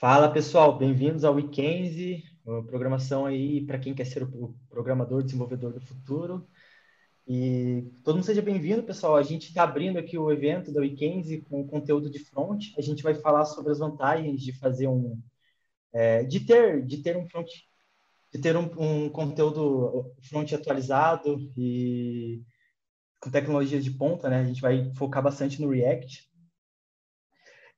Fala pessoal, bem-vindos ao Weekend, programação aí para quem quer ser o programador, desenvolvedor do futuro. E todo mundo seja bem-vindo, pessoal. A gente está abrindo aqui o evento da Weekend com conteúdo de front. A gente vai falar sobre as vantagens de fazer um, é, de ter, de ter um front, de ter um, um conteúdo front atualizado e com tecnologias de ponta, né? A gente vai focar bastante no React.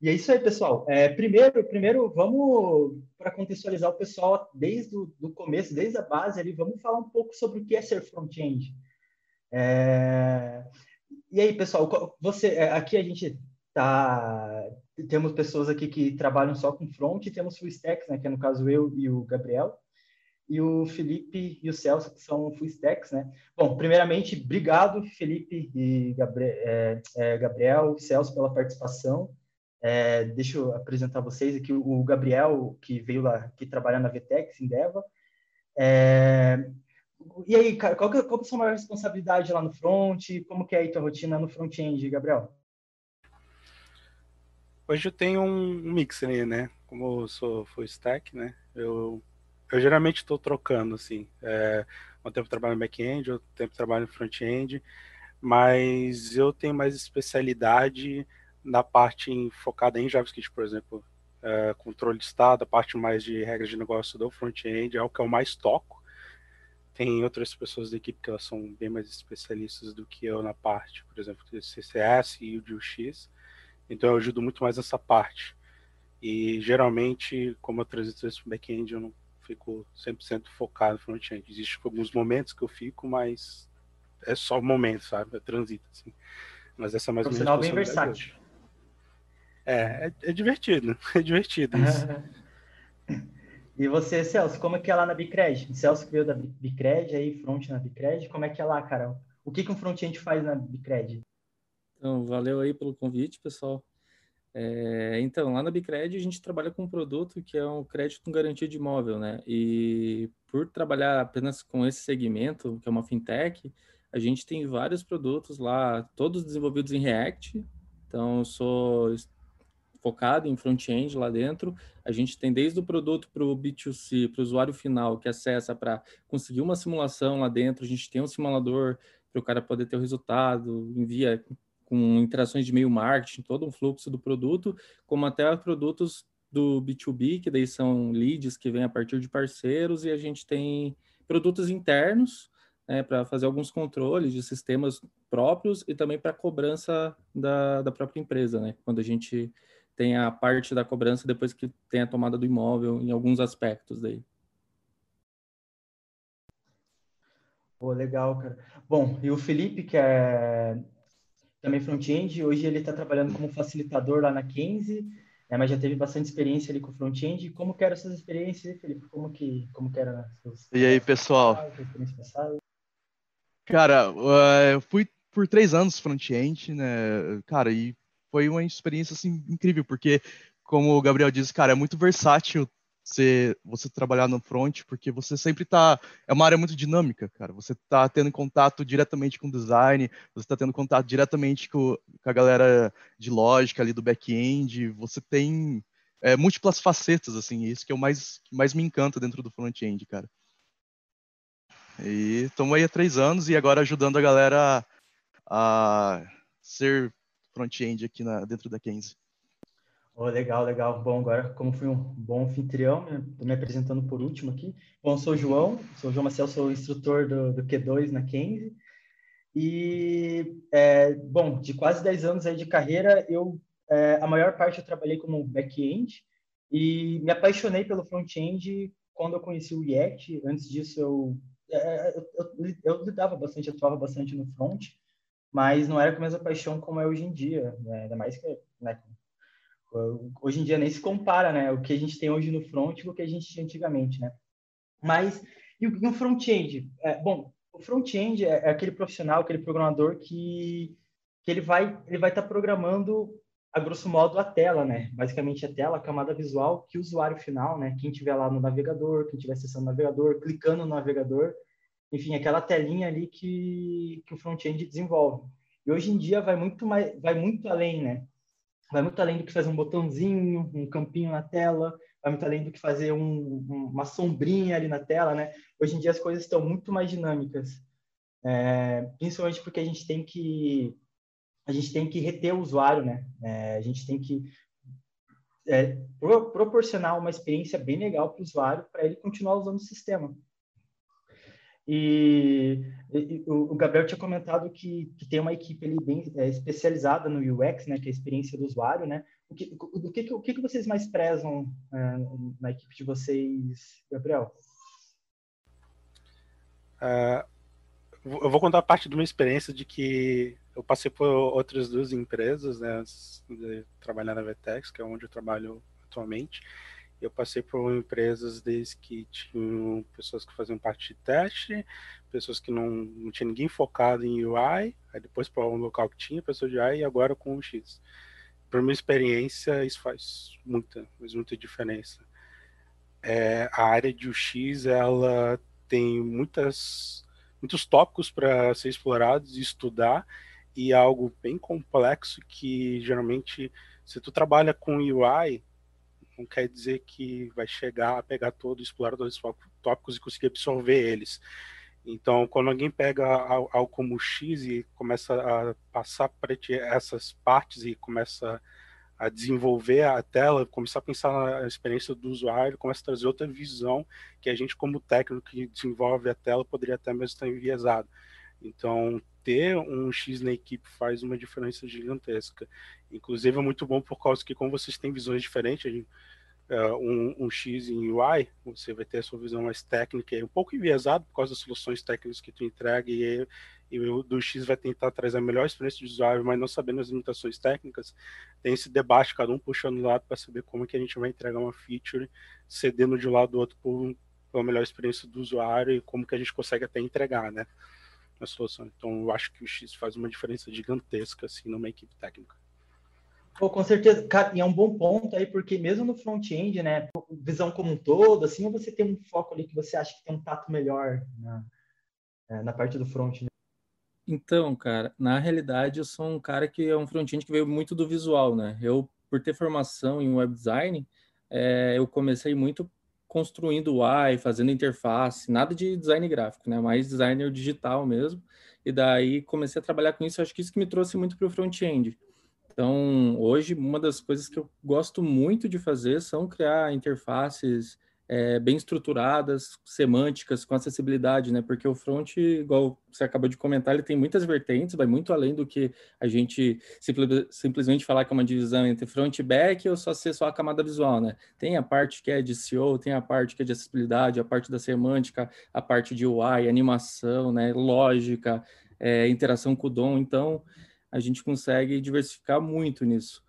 E é isso aí, pessoal. É, primeiro, primeiro, vamos para contextualizar o pessoal desde o começo, desde a base ali, vamos falar um pouco sobre o que é ser front-end. É... E aí, pessoal, você é, aqui a gente tá temos pessoas aqui que trabalham só com front temos full stacks, né, que é no caso eu e o Gabriel e o Felipe e o Celso, que são full stacks, né? Bom, primeiramente, obrigado, Felipe e Gabriel, é, é, Gabriel Celso, pela participação. É, deixa eu apresentar vocês aqui o Gabriel, que veio lá, que trabalha na Vtex, em Deva. É, e aí, cara, qual que, é, qual que é a sua maior responsabilidade lá no front? Como que é a tua rotina no front-end, Gabriel? Hoje eu tenho um mix aí, né? Como eu sou full stack, né? Eu, eu geralmente estou trocando, assim. É, um tempo trabalho no back-end, outro tempo trabalho no front-end, mas eu tenho mais especialidade na parte focada em JavaScript, por exemplo, é, controle de estado, a parte mais de regras de negócio do front-end é o que eu mais toco. Tem outras pessoas da equipe que elas são bem mais especialistas do que eu na parte, por exemplo, do CCS e o UX. Então eu ajudo muito mais nessa parte. E geralmente, como eu transito esse back-end, eu não fico 100% focado no front-end. Existem alguns momentos que eu fico, mas é só momento, sabe? Eu transito, assim. Mas essa é mais ou menos. bem versátil. É, é, é divertido, é divertido isso. e você, Celso, como é que é lá na Bicred? Celso que veio da Bicred, aí front na Bicred, como é que é lá, cara? O que, que um front-end faz na Bicred? Então, valeu aí pelo convite, pessoal. É, então, lá na Bicred a gente trabalha com um produto que é um crédito com garantia de imóvel, né? E por trabalhar apenas com esse segmento, que é uma fintech, a gente tem vários produtos lá, todos desenvolvidos em React. Então, eu sou focado em front-end lá dentro. A gente tem desde o produto para o B2C, para o usuário final, que acessa para conseguir uma simulação lá dentro. A gente tem um simulador para o cara poder ter o resultado, envia com interações de meio marketing, todo um fluxo do produto, como até produtos do B2B, que daí são leads que vêm a partir de parceiros, e a gente tem produtos internos né, para fazer alguns controles de sistemas próprios e também para cobrança da, da própria empresa, né? Quando a gente tem a parte da cobrança depois que tem a tomada do imóvel em alguns aspectos daí. Pô, legal, cara. Bom, e o Felipe, que é também front-end, hoje ele está trabalhando como facilitador lá na Kenzie, né, mas já teve bastante experiência ali com front-end. Como que eram essas experiências, Felipe? Como que, como que eram seus... E aí, pessoal? Cara, eu fui por três anos front-end, né, cara, e foi uma experiência assim incrível, porque como o Gabriel disse, cara, é muito versátil você, você trabalhar no front, porque você sempre está é uma área muito dinâmica, cara. Você está tendo contato diretamente com o design, você está tendo contato diretamente com, com, a galera de lógica ali do back-end, você tem é, múltiplas facetas, assim, isso que é o mais, que mais me encanta dentro do front-end, cara. E estamos aí há três anos e agora ajudando a galera a, ser front-end aqui na, dentro da Kenzie. Oh, legal, legal. Bom, agora, como fui um bom anfitrião, estou me apresentando por último aqui. Bom, sou o João, sou o João Marcel, sou instrutor do, do Q2 na Kenzie. E, é, bom, de quase 10 anos aí de carreira, eu, é, a maior parte eu trabalhei como back-end e me apaixonei pelo front-end quando eu conheci o React. Antes disso, eu, é, eu, eu, eu lidava bastante, atuava bastante no front mas não era com a mesma paixão como é hoje em dia, né? ainda mais que né? hoje em dia nem se compara, né, o que a gente tem hoje no front com o que a gente tinha antigamente, né? Mas e o, o front-end? É, bom, o front-end é, é, aquele profissional, aquele programador que que ele vai ele vai estar tá programando a grosso modo a tela, né? Basicamente a tela, a camada visual que o usuário final, né, quem tiver lá no navegador, quem tiver acessando o navegador, clicando no navegador, enfim, aquela telinha ali que, que o front-end desenvolve. E hoje em dia vai muito mais, vai muito além, né? Vai muito além do que fazer um botãozinho, um campinho na tela. vai muito além do que fazer um, uma sombrinha ali na tela, né? Hoje em dia as coisas estão muito mais dinâmicas, é, principalmente porque a gente tem que a gente tem que reter o usuário, né? É, a gente tem que é, pro, proporcionar uma experiência bem legal para o usuário para ele continuar usando o sistema. E, e o, Gabriel tinha comentado que, que tem uma equipe ali bem é, especializada no UX, né, que é a experiência do usuário, né? O que, o, que, o que vocês mais prezam é, na equipe de vocês, Gabriel? Uh, eu vou contar parte de uma experiência de que eu passei por outras duas empresas, né, antes de trabalhar na Vetex, que é onde eu trabalho atualmente. Eu passei por empresas desde que tinham pessoas que faziam parte de teste, pessoas que não, não tinha ninguém focado em UI, aí depois para um local que tinha pessoa de UI e agora com o X. Por minha experiência, isso faz muita, faz muita diferença. É, a área de UX, ela tem muitas, muitos tópicos para ser explorados e estudar, e é algo bem complexo que geralmente, se tu trabalha com UI, não quer dizer que vai chegar a pegar todo, explorar todos os tópicos e conseguir absorver eles. Então, quando alguém pega algo como X e começa a passar para essas partes e começa a desenvolver a tela, começar a pensar na experiência do usuário, começa a trazer outra visão que a gente, como técnico que desenvolve a tela, poderia até mesmo estar enviesado. Então, ter um X na equipe faz uma diferença gigantesca. Inclusive, é muito bom por causa que, como vocês têm visões diferentes, uh, um, um, X em UI, você vai ter a sua visão mais técnica um pouco enviesado por causa das soluções técnicas que tu entrega e, e o do X vai tentar trazer a melhor experiência de usuário, mas não sabendo as limitações técnicas, tem esse debate, cada um puxando do lado para saber como é que a gente vai entregar uma feature, cedendo de um lado do outro por melhor experiência do usuário e como que a gente consegue até entregar, né? A solução. Então, eu acho que o X faz uma diferença gigantesca, assim, numa equipe técnica. Pô, com certeza, cara, e é um bom ponto aí, porque mesmo no front-end, né, visão como um todo, assim, você tem um foco ali que você acha que tem um tato melhor na, é, na parte do front, né? Então, cara, na realidade eu sou um cara que é um front-end que veio muito do visual, né? Eu, por ter formação em web design, é, eu comecei muito construindo UI, fazendo interface, nada de design gráfico, né? Mais designer digital mesmo. E daí comecei a trabalhar com isso, acho que isso que me trouxe muito para o front-end. Então, hoje, uma das coisas que eu gosto muito de fazer são criar interfaces é, bem estruturadas, semânticas, com acessibilidade, né? Porque o front, igual você acabou de comentar, ele tem muitas vertentes, vai muito além do que a gente simplesmente falar que é uma divisão entre front e back ou só ser só a camada visual, né? Tem a parte que é de SEO, tem a parte que é de acessibilidade, a parte da semântica, a parte de UI, animação, né? Lógica, é, interação com o DOM. Então, a gente consegue diversificar muito nisso.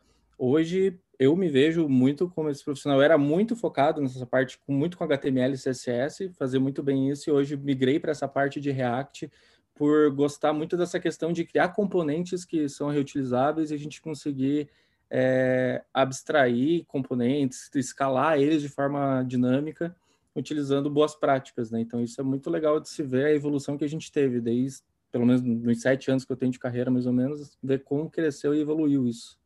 Hoje, eu me vejo muito como esse profissional. Eu era muito focado nessa parte, muito com HTML e CSS, fazer muito bem isso, e hoje migrei para essa parte de React por gostar muito dessa questão de criar componentes que são reutilizáveis e a gente conseguir é, abstrair componentes, escalar eles de forma dinâmica, utilizando boas práticas, né? Então isso é muito legal de se ver a evolução que a gente teve desde pelo menos nos sete anos que eu tenho de carreira, mais ou menos, ver como cresceu e evoluiu isso.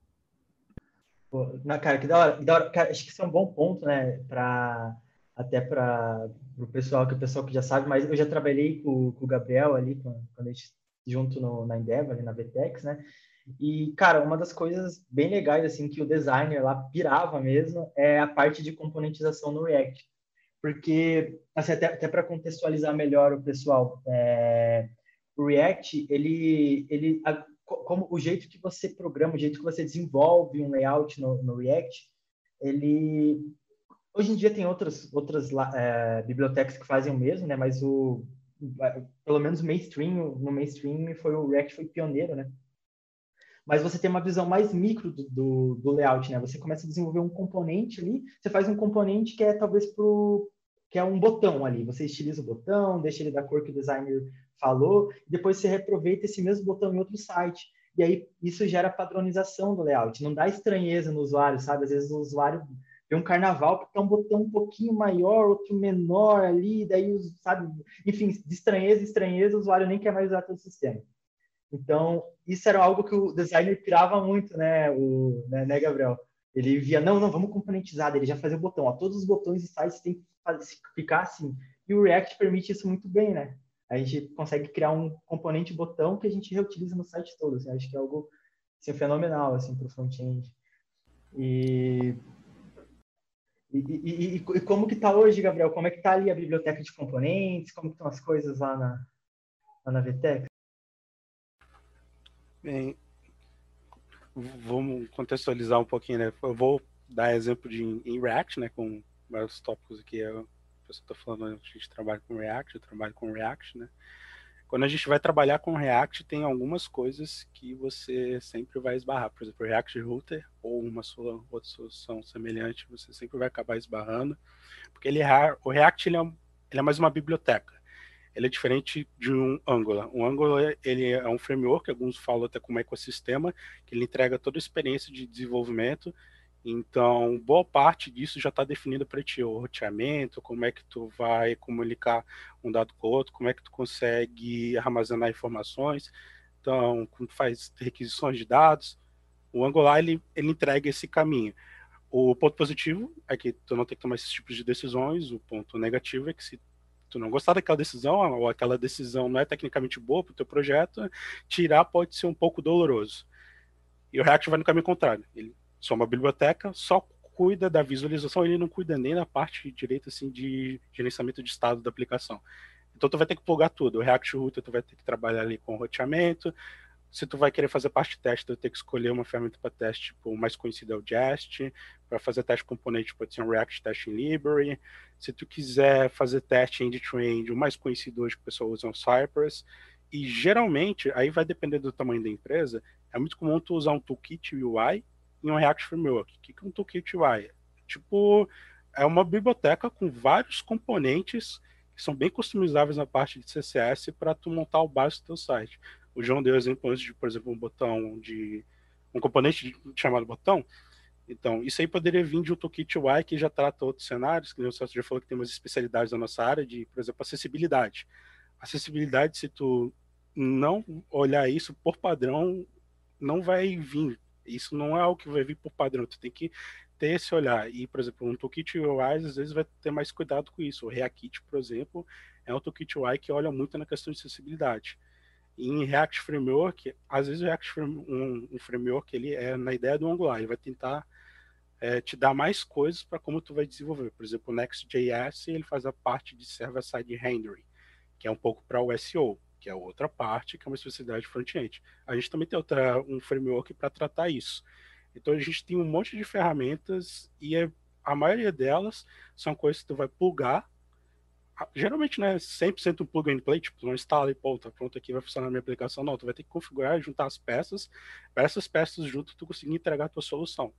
Pô, na cara, que da hora, da hora. Cara, acho que isso é um bom ponto, né, para até para o pessoal, que o pessoal que já sabe, mas eu já trabalhei com, com o Gabriel ali, quando, quando a gente junto no, na Endeavor, ali na Vtex, né? E, cara, uma das coisas bem legais, assim, que o designer lá pirava mesmo é a parte de componentização no React. Porque, assim, até, até para contextualizar melhor o pessoal, é, o React, ele, ele como o jeito que você programa, o jeito que você desenvolve um layout no, no React, ele hoje em dia tem outras outras é, bibliotecas que fazem o mesmo, né? Mas o pelo menos mainstream no mainstream foi o React foi pioneiro, né? Mas você tem uma visão mais micro do, do, do layout, né? Você começa a desenvolver um componente ali, você faz um componente que é talvez pro que é um botão ali. Você estiliza o botão, deixa ele da cor que o designer falou, depois você reaproveita esse mesmo botão em outro site. E aí isso gera padronização do layout, não dá estranheza no usuário, sabe? Às vezes o usuário vê um carnaval que tem um botão um pouquinho maior, outro menor ali, daí, sabe? Enfim, de estranheza estranheza, o usuário nem quer mais usar o sistema. Então, isso era algo que o designer pirava muito, né, o, né, né Gabriel? ele via, não, não, vamos componentizar, ele já fazia o botão, ó, todos os botões e sites têm que ficar assim. E o React permite isso muito bem, né? A gente consegue criar um componente botão que a gente reutiliza no site todo. Assim, acho que é algo assim, fenomenal assim, para o front-end. E, e, e, e, como que está hoje, Gabriel? Como é que está ali a biblioteca de componentes? Como estão as coisas lá na, lá na VTEX? Bem, vamos contextualizar um pouquinho, né? Eu vou dar exemplo de em React, né? Com vários tópicos aqui. Pessoa está falando, a gente trabalha com React, eu trabalho com React, né? Quando a gente vai trabalhar com React, tem algumas coisas que você sempre vai esbarrar. Por exemplo, React Router ou uma sua, outra solução semelhante, você sempre vai acabar esbarrando, porque ele é, o React ele é, ele é mais uma biblioteca. Ele é diferente de um Angular. Um Angular ele é um framework, alguns falam até como ecossistema, que ele entrega toda a experiência de desenvolvimento então, boa parte disso já está definido para ti, o roteamento, como é que tu vai comunicar um dado com o outro, como é que tu consegue armazenar informações. Então, quando faz requisições de dados, o Angular ele, ele entrega esse caminho. O ponto positivo é que tu não tem que tomar esses tipos de decisões, o ponto negativo é que se tu não gostar daquela decisão, ou aquela decisão não é tecnicamente boa para o teu projeto, tirar pode ser um pouco doloroso. E o React vai no caminho contrário. Ele só uma biblioteca, só cuida da visualização, ele não cuida nem da parte direita assim de gerenciamento de estado da aplicação. Então tu vai ter que plugar tudo. O React Router tu vai ter que trabalhar ali com roteamento. Se tu vai querer fazer parte de teste, tu vai ter que escolher uma ferramenta para teste, tipo, o mais conhecido é o Jest. Para fazer teste componente pode ser um React Testing Library. Se tu quiser fazer teste end-to-end, o mais conhecido hoje que o pessoal usa é o Cypress. E geralmente, aí vai depender do tamanho da empresa, é muito comum tu usar um toolkit UI em um React Framework. O que é um Toolkit UI? Tipo, é uma biblioteca com vários componentes que são bem customizáveis na parte de CSS para tu montar o básico do teu site. O João deu exemplo antes de, por exemplo, um botão de um componente de, chamado botão. Então, isso aí poderia vir de um Toolkit UI que já trata outros cenários, que o Celso já falou que tem umas especialidades na nossa área de, por exemplo, acessibilidade. Acessibilidade, se tu não olhar isso por padrão, não vai vir isso não é algo que vai vir por padrão, tu tem que ter esse olhar. E, por exemplo, um toolkit UI às vezes vai ter mais cuidado com isso. O React, por exemplo, é um toolkit UI que olha muito na questão de acessibilidade. E em React Framework, às vezes o React um, um framework ele é na ideia do Angular, ele vai tentar é, te dar mais coisas para como tu vai desenvolver. Por exemplo, o Next.js ele faz a parte de server-side rendering, que é um pouco para o SEO que é outra parte, que é uma especialidade front-end. A gente também tem outra, um framework para tratar isso. Então a gente tem um monte de ferramentas e é, a maioria delas são coisas que tu vai plugar. Geralmente não é 100% um plug and play, tipo, não instala e pô, tá pronto aqui, vai funcionar a minha aplicação. Não, tu vai ter que configurar, juntar as peças, para essas peças junto tu conseguir entregar a tua solução.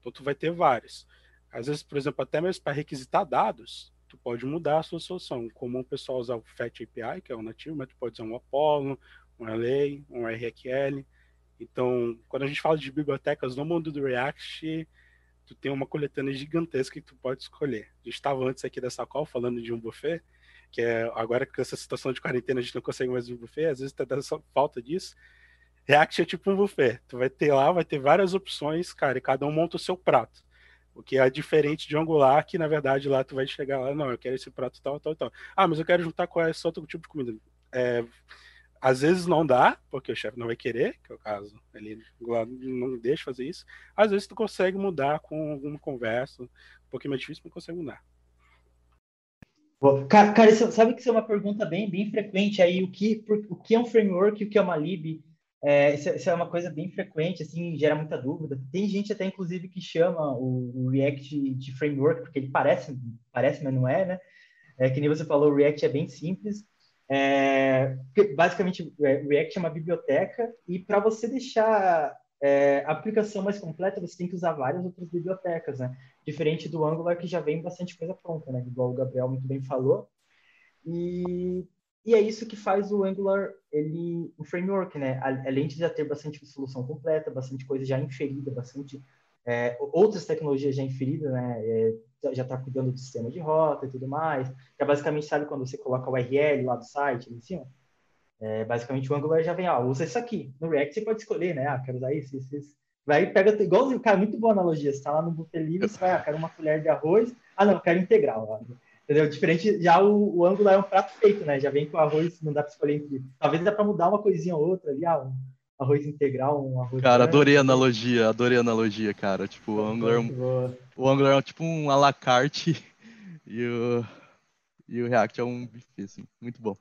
Então tu vai ter várias. Às vezes, por exemplo, até mesmo para requisitar dados, tu pode mudar a sua solução. Como o pessoal usa o FAT API, que é o nativo, mas tu pode usar um Apollo, um LA, um RQL. Então, quando a gente fala de bibliotecas no mundo do React, tu tem uma coletânea gigantesca que tu pode escolher. A gente estava antes aqui dessa call falando de um buffet, que é agora com essa situação de quarentena a gente não consegue mais um buffet, às vezes tá dando falta disso. React é tipo um buffet. Tu vai ter lá, vai ter várias opções, cara, e cada um monta o seu prato. O que é diferente de Angular, que na verdade lá tu vai chegar lá, não, eu quero esse prato tal, tal, tal. Ah, mas eu quero juntar com esse outro tipo de comida. É, às vezes não dá, porque o chefe não vai querer, que é o caso, ele não deixa fazer isso. Às vezes tu consegue mudar com alguma conversa, um pouquinho mais difícil, mas consegue mudar. Cara, cara, sabe que isso é uma pergunta bem, bem frequente aí, o que, o que é um framework e o que é uma lib? É, isso, isso, é uma coisa bem frequente, assim, gera muita dúvida. Tem gente até, inclusive, que chama o, o React de framework, porque ele parece, parece, mas não é, né? É, que nem você falou, o React é bem simples. É, basicamente, o React é uma biblioteca e para você deixar é, a aplicação mais completa, você tem que usar várias outras bibliotecas, né? Diferente do Angular, que já vem bastante coisa pronta, né? Igual o Gabriel muito bem falou. E e é isso que faz o Angular, ele, o framework, né? Além de já ter bastante solução completa, bastante coisa já inferida, bastante é, outras tecnologias já inferidas, né? É, já está cuidando do sistema de rota e tudo mais. Que é basicamente, sabe quando você coloca o URL lá do site, ali em cima? É, basicamente o Angular já vem, ó, usa isso aqui. No React você pode escolher, né? Ah, quero usar isso, isso, isso. vai pega igualzinho, cara, muito boa analogia. Você tá lá no buffet livre, você vai, ah, quero uma colher de arroz. Ah, não, quero integral. Ó. Entendeu? Diferente, já o, o ângulo é um prato feito, né? Já vem com arroz, não dá para escolher entre. Talvez dá para mudar uma coisinha ou outra ali, ah, um arroz integral, um arroz. Cara, adorei a analogia, adorei a analogia, cara. Tipo, o Angular, é um, o Angular é tipo um à la carte e o, e o React é um buffet, assim, muito bom.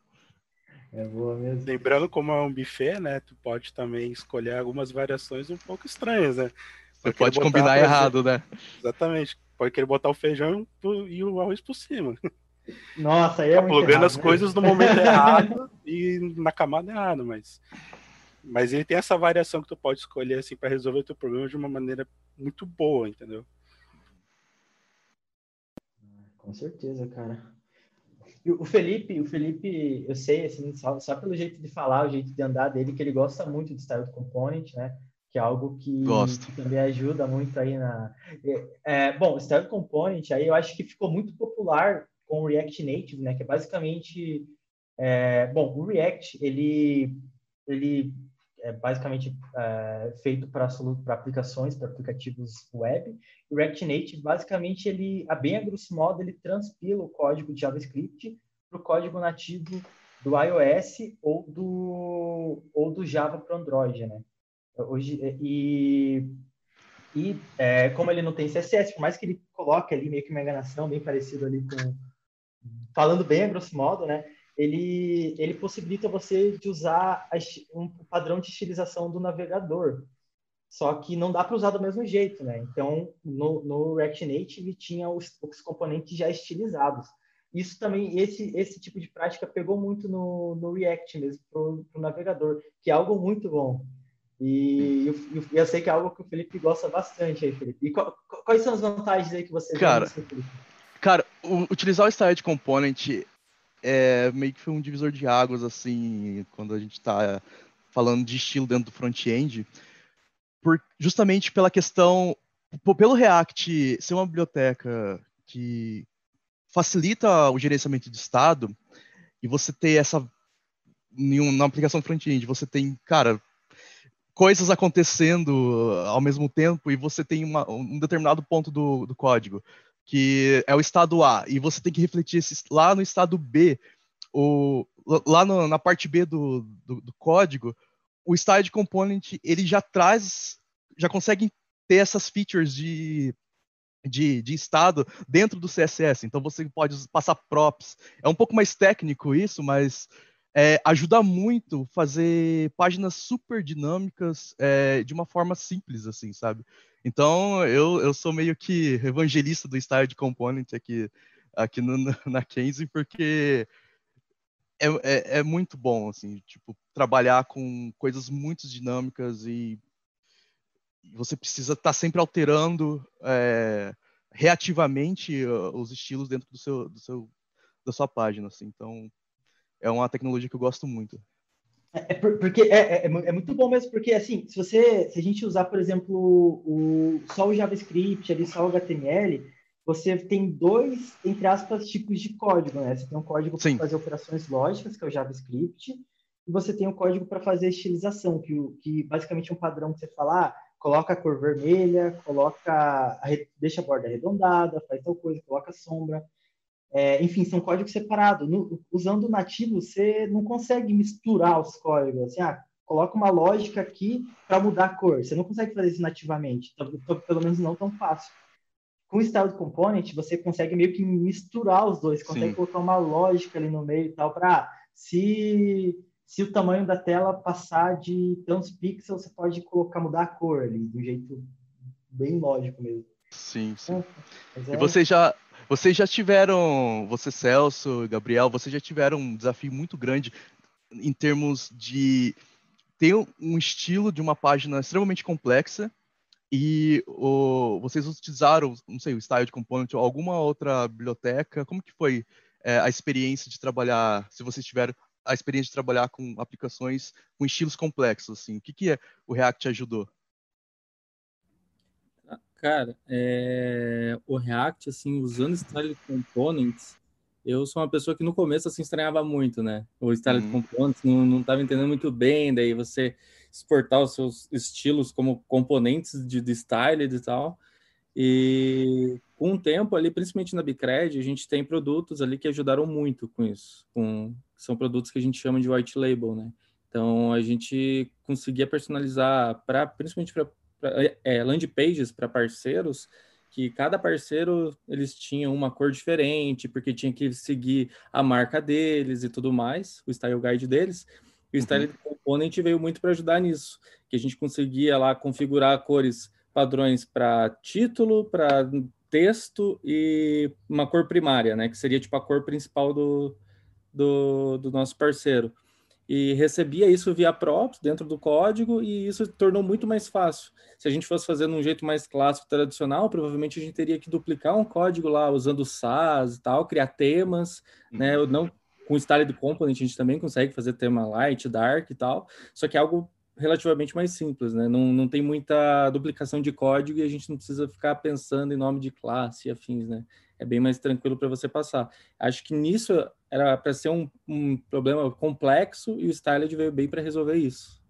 É boa mesmo. Lembrando como é um buffet, né? Tu pode também escolher algumas variações um pouco estranhas, né? Você pode combinar errado, né? Exatamente. Pode querer botar o feijão e o arroz por cima. Nossa, aí é tá plugando errado, as né? coisas no momento errado e na camada errada, mas mas ele tem essa variação que tu pode escolher assim para resolver o teu problema de uma maneira muito boa, entendeu? Com certeza, cara. O Felipe, o Felipe, eu sei, assim, só, só, pelo jeito de falar, o jeito de andar dele, que ele gosta muito de Style Component, né? Que é algo que, que também ajuda muito aí na... É, é, bom, Style Component, aí eu acho que ficou muito popular com o React Native, né? Que é basicamente... É, bom, o React, ele, ele é basicamente é, feito para aplicações, para aplicativos web. O React Native, basicamente, ele, a bem a grosso modo, ele transpila o código de JavaScript para o código nativo do iOS ou do, ou do Java para Android, né? Hoje, e e é, como ele não tem CSS, por mais que ele coloque ali meio que uma enganação bem parecido ali com... Falando bem a grosso modo, né? ele, ele possibilita você de usar um padrão de estilização do navegador. Só que não dá para usar do mesmo jeito, né? Então, no, no React Native tinha os, os componentes já estilizados. Isso também, esse, esse tipo de prática pegou muito no, no React mesmo, para o navegador, que é algo muito bom. E eu, eu, sei que é algo que o Felipe gosta bastante aí, Felipe. E qual, quais são as vantagens aí que você cara, vê Cara, o, utilizar o Style Component é, meio que foi um divisor de águas, assim, quando a gente está falando de estilo dentro do front-end, justamente pela questão, pelo React ser uma biblioteca que facilita o gerenciamento de estado, e você ter essa, em na aplicação front-end, você tem, cara, coisas acontecendo ao mesmo tempo, e você tem uma, um determinado ponto do, do código que é o estado A, e você tem que refletir esse, lá no estado B, o, lá no, na parte B do, do, do, código, o style component ele já traz, já consegue ter essas features de, de, de estado dentro do CSS. Então você pode passar props. É um pouco mais técnico isso, mas é, ajuda muito fazer páginas super dinâmicas é, de uma forma simples, assim, sabe? Então, eu, eu sou meio que evangelista do Style de Component aqui, aqui no, na Kenzie, porque é, é, é, muito bom, assim, tipo, trabalhar com coisas muito dinâmicas e você precisa estar tá sempre alterando é, reativamente uh, os estilos dentro do seu, do seu, da sua página, assim. Então, é uma tecnologia que eu gosto muito. É, é porque é, é, é, muito bom mesmo, porque assim, se você, se a gente usar, por exemplo, o, só o JavaScript, ali, só o HTML, você tem dois, entre aspas, tipos de código, né? Você tem um código para fazer operações lógicas, que é o JavaScript, e você tem um código para fazer estilização, que, que basicamente é um padrão que você fala, ah, coloca a cor vermelha, coloca, deixa a borda arredondada, faz tal coisa, coloca sombra. É, enfim, são códigos separados. No, usando o nativo, você não consegue misturar os códigos. Assim, ah, coloca uma lógica aqui para mudar a cor. Você não consegue fazer isso nativamente, pelo menos não tão fácil. Com o Style Component, você consegue meio que misturar os dois, consegue Sim. colocar uma lógica ali no meio e tal, para se, se o tamanho da tela passar de tantos pixels, você pode colocar, mudar a cor ali, de um jeito bem lógico mesmo. Sim, sim. É, é... E você já, vocês já tiveram, você Celso, Gabriel, vocês já tiveram um desafio muito grande em termos de ter um estilo de uma página extremamente complexa e o, vocês utilizaram, não sei, o Style Component ou alguma outra biblioteca? Como que foi é, a experiência de trabalhar, se vocês tiveram a experiência de trabalhar com aplicações com estilos complexos, assim, o que que é, o React ajudou? Cara, é... o React, assim, usando Style Components, eu sou uma pessoa que no começo, assim, estranhava muito, né? O Style uhum. Components, não, não tava entendendo muito bem, daí você exportar os seus estilos como componentes de, de style e tal. E com o tempo ali, principalmente na Bicred, a gente tem produtos ali que ajudaram muito com isso. Com, são produtos que a gente chama de white label, né? Então a gente conseguia personalizar para principalmente para é, land pages para parceiros que cada parceiro eles tinham uma cor diferente, porque tinha que seguir a marca deles e tudo mais, o style guide deles. E o uhum. Style Component veio muito para ajudar nisso, que a gente conseguia lá configurar cores padrões para título, para texto e uma cor primária, né, que seria tipo a cor principal do, do, do nosso parceiro e recebia isso via props dentro do código e isso tornou muito mais fácil. Se a gente fosse fazer de um jeito mais clássico, tradicional, provavelmente a gente teria que duplicar um código lá usando SAS e tal, criar temas, né? uhum. Não com style de component a gente também consegue fazer tema light, dark e tal, só que é algo relativamente mais simples, né? Não, não tem muita duplicação de código e a gente não precisa ficar pensando em nome de classe e afins, né? É bem mais tranquilo para você passar. Acho que nisso era para ser um, um, problema complexo e o Styled veio bem para resolver isso.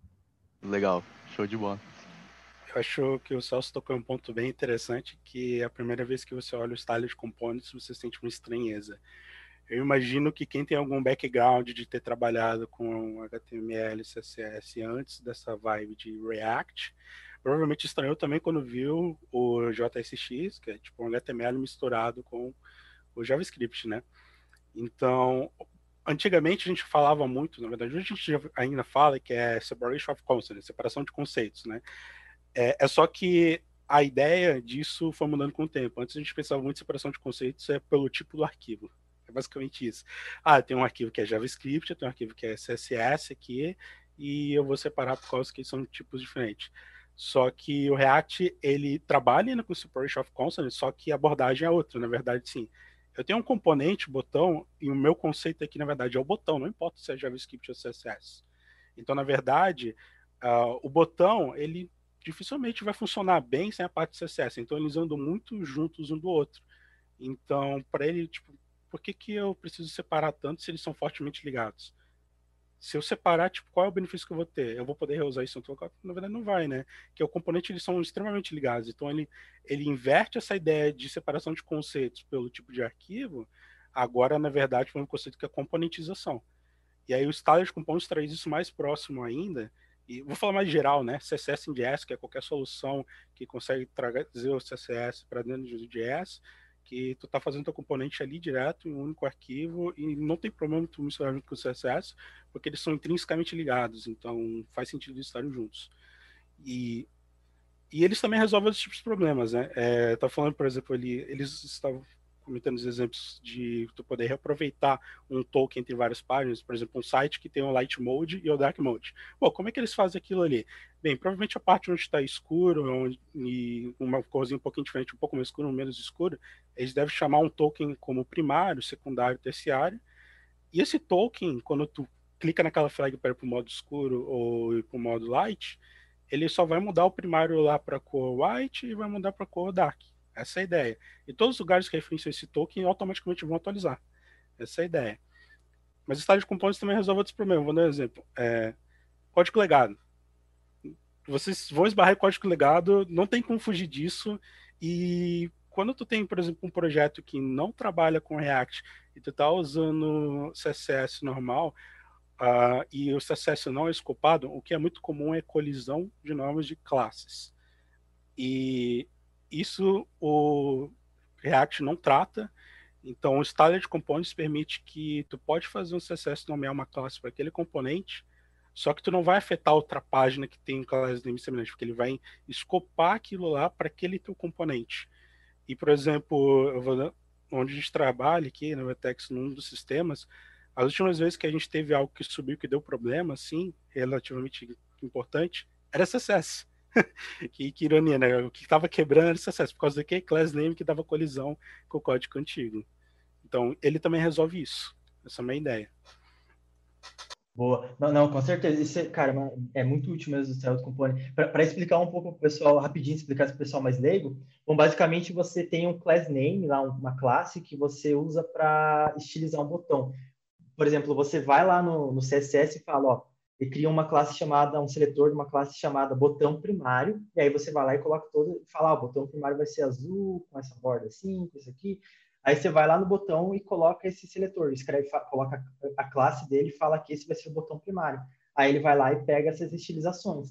Legal, show de bola. Eu acho que o Celso tocou um ponto bem interessante, que é a primeira vez que você olha o Styled Components, você sente uma estranheza. Eu imagino que quem tem algum background de ter trabalhado com HTML, CSS antes dessa vibe de React, provavelmente estranhou também quando viu o JSX, que é tipo um HTML misturado com o JavaScript, né? Então, antigamente a gente falava muito, na verdade, a gente ainda fala que é separation of concepts, separação de conceitos, né? É, é, só que a ideia disso foi mudando com o tempo. Antes a gente pensava muito em separação de conceitos é pelo tipo do arquivo. É basicamente isso. Ah, tem um arquivo que é JavaScript, tem um arquivo que é CSS aqui, e eu vou separar por causa que são tipos diferentes. Só que o React, ele trabalha ainda com separation of consonants, só que a abordagem é outra, na verdade, sim. Eu tenho um componente, botão, e o meu conceito aqui, na verdade, é o botão, não importa se é JavaScript ou CSS. Então, na verdade, uh, o botão, ele dificilmente vai funcionar bem sem a parte de CSS. Então, eles andam muito juntos um do outro. Então, para ele, tipo, por que, que eu preciso separar tanto se eles são fortemente ligados? se eu separar, tipo, qual é o benefício que eu vou ter? Eu vou poder reusar isso em outro local? Na verdade, não vai, né? Que o componente, eles são extremamente ligados. Então, ele, ele inverte essa ideia de separação de conceitos pelo tipo de arquivo, agora, na verdade, foi um conceito que é componentização. E aí o Styled Components traz isso mais próximo ainda, e vou falar mais geral, né? CSS em JS, que é qualquer solução que consegue trazer o CSS para dentro do JS, que tu tá fazendo teu componente ali direto em um único arquivo e não tem problema tu misturar junto com o CSS, porque eles são intrinsecamente ligados, então faz sentido eles estarem juntos. E, e eles também resolvem outros tipos de problemas, né? É, tá falando, por exemplo, ali, eles estavam comentando os exemplos de tu poder reaproveitar um token entre várias páginas, por exemplo, um site que tem o light mode e o dark mode. Bom, como é que eles fazem aquilo ali? Bem, provavelmente a parte onde está escuro onde, e uma corzinha um pouquinho diferente, um pouco mais escuro, menos escuro, eles devem chamar um token como primário, secundário, terciário. E esse token, quando tu clica naquela flag para ir para o modo escuro ou para o modo light, ele só vai mudar o primário lá para cor white e vai mudar para cor dark. Essa é a ideia. E todos os lugares que referenciam esse token automaticamente vão atualizar. Essa é a ideia. Mas o estágio de componentes também resolve outros problemas. Vou dar um exemplo. É, código legado. Vocês vão esbarrar em código legado, não tem como fugir disso. E quando tu tem, por exemplo, um projeto que não trabalha com React e tu está usando CSS normal, uh, e o CSS não é escopado, o que é muito comum é colisão de normas de classes. E isso o React não trata. Então, o Styled Components permite que tu pode fazer um CSS nomear uma classe para aquele componente, só que tu não vai afetar outra página que tem classe name semelhante, porque ele vai escopar aquilo lá para aquele teu componente. E, por exemplo, vou, onde a gente trabalha aqui no Vetex, num dos sistemas, as últimas vezes que a gente teve algo que subiu, que deu problema, assim, relativamente importante, era CSS. que, que, ironia, né? O que estava quebrando era CSS, por causa do que? Class name que dava colisão com o código antigo. Então, ele também resolve isso. Essa é a minha ideia. Boa. Não, não, com certeza. Isso, é, cara, é muito útil mesmo o Cell Component. Para explicar um pouco para o pessoal, rapidinho, explicar para o pessoal mais leigo, bom, basicamente você tem um class name, lá uma classe que você usa para estilizar um botão. Por exemplo, você vai lá no, no CSS e fala, ó, ele cria uma classe chamada, um seletor de uma classe chamada botão primário, e aí você vai lá e coloca todo, e fala, ah, o botão primário vai ser azul, com essa borda assim, com isso aqui. Aí você vai lá no botão e coloca esse seletor, escreve, coloca a classe dele e fala que esse vai ser o botão primário. Aí ele vai lá e pega essas estilizações.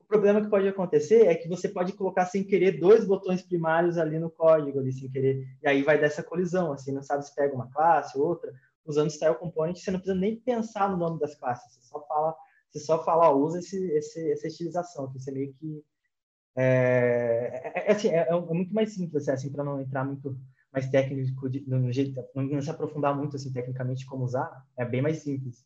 O problema que pode acontecer é que você pode colocar sem querer dois botões primários ali no código, ali sem querer, e aí vai dessa colisão, assim, não sabe se pega uma classe, outra. Usando Style Component, você não precisa nem pensar no nome das classes, você só fala você só fala, ó, usa esse, esse, essa estilização, que você meio que é, é, é, assim, é, é, muito mais simples, assim, para não entrar muito mais técnico, de, no jeito, não se aprofundar muito assim tecnicamente como usar, é bem mais simples.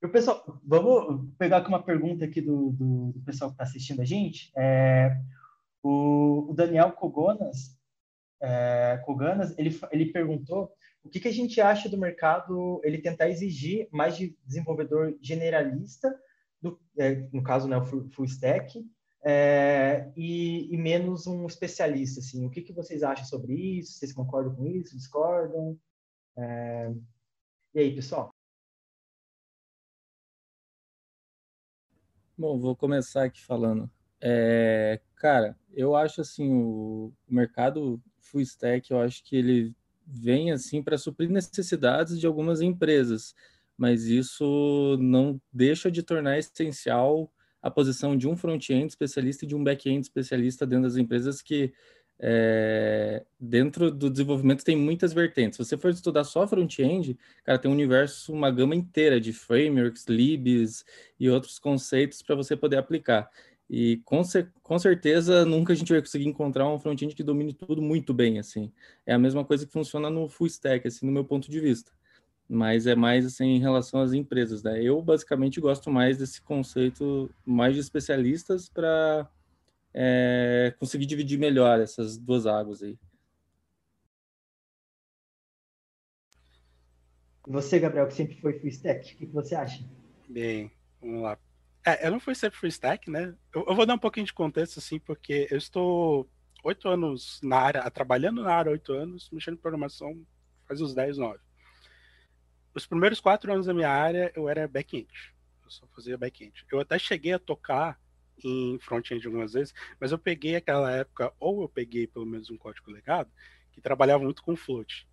E o pessoal, vamos pegar aqui uma pergunta aqui do, do, do pessoal que está assistindo a gente. É, o, o, Daniel Cogonas, é, Coganas, ele, ele perguntou o que, que a gente acha do mercado ele tentar exigir mais de desenvolvedor generalista, do, é, no caso, né, o full stack, é, e, e, menos um especialista, assim. O que, que vocês acham sobre isso? Vocês concordam com isso? Discordam? É... E aí, pessoal? Bom, vou começar aqui falando. É, cara, eu acho assim, o, o mercado full stack, eu acho que ele vem assim para suprir necessidades de algumas empresas, mas isso não deixa de tornar essencial a posição de um front-end especialista e de um back-end especialista dentro das empresas que é, dentro do desenvolvimento tem muitas vertentes. Se você for estudar só front-end, cara, tem um universo, uma gama inteira de frameworks, libs e outros conceitos para você poder aplicar. E com, com certeza nunca a gente vai conseguir encontrar um front-end que domine tudo muito bem, assim. É a mesma coisa que funciona no full stack, assim, no meu ponto de vista. Mas é mais assim em relação às empresas, né? Eu basicamente gosto mais desse conceito mais de especialistas para é, conseguir dividir melhor essas duas águas aí. Você, Gabriel, que sempre foi full stack, o que você acha? Bem, vamos lá. É, eu não fui sempre full stack, né? Eu, eu, vou dar um pouquinho de contexto, assim, porque eu estou oito anos na área, trabalhando na área oito anos, mexendo em programação faz uns 10, 9. Os primeiros quatro anos da minha área, eu era back-end. Eu só fazia back-end. Eu até cheguei a tocar em front-end algumas vezes, mas eu peguei aquela época, ou eu peguei pelo menos um código legado, que trabalhava muito com float.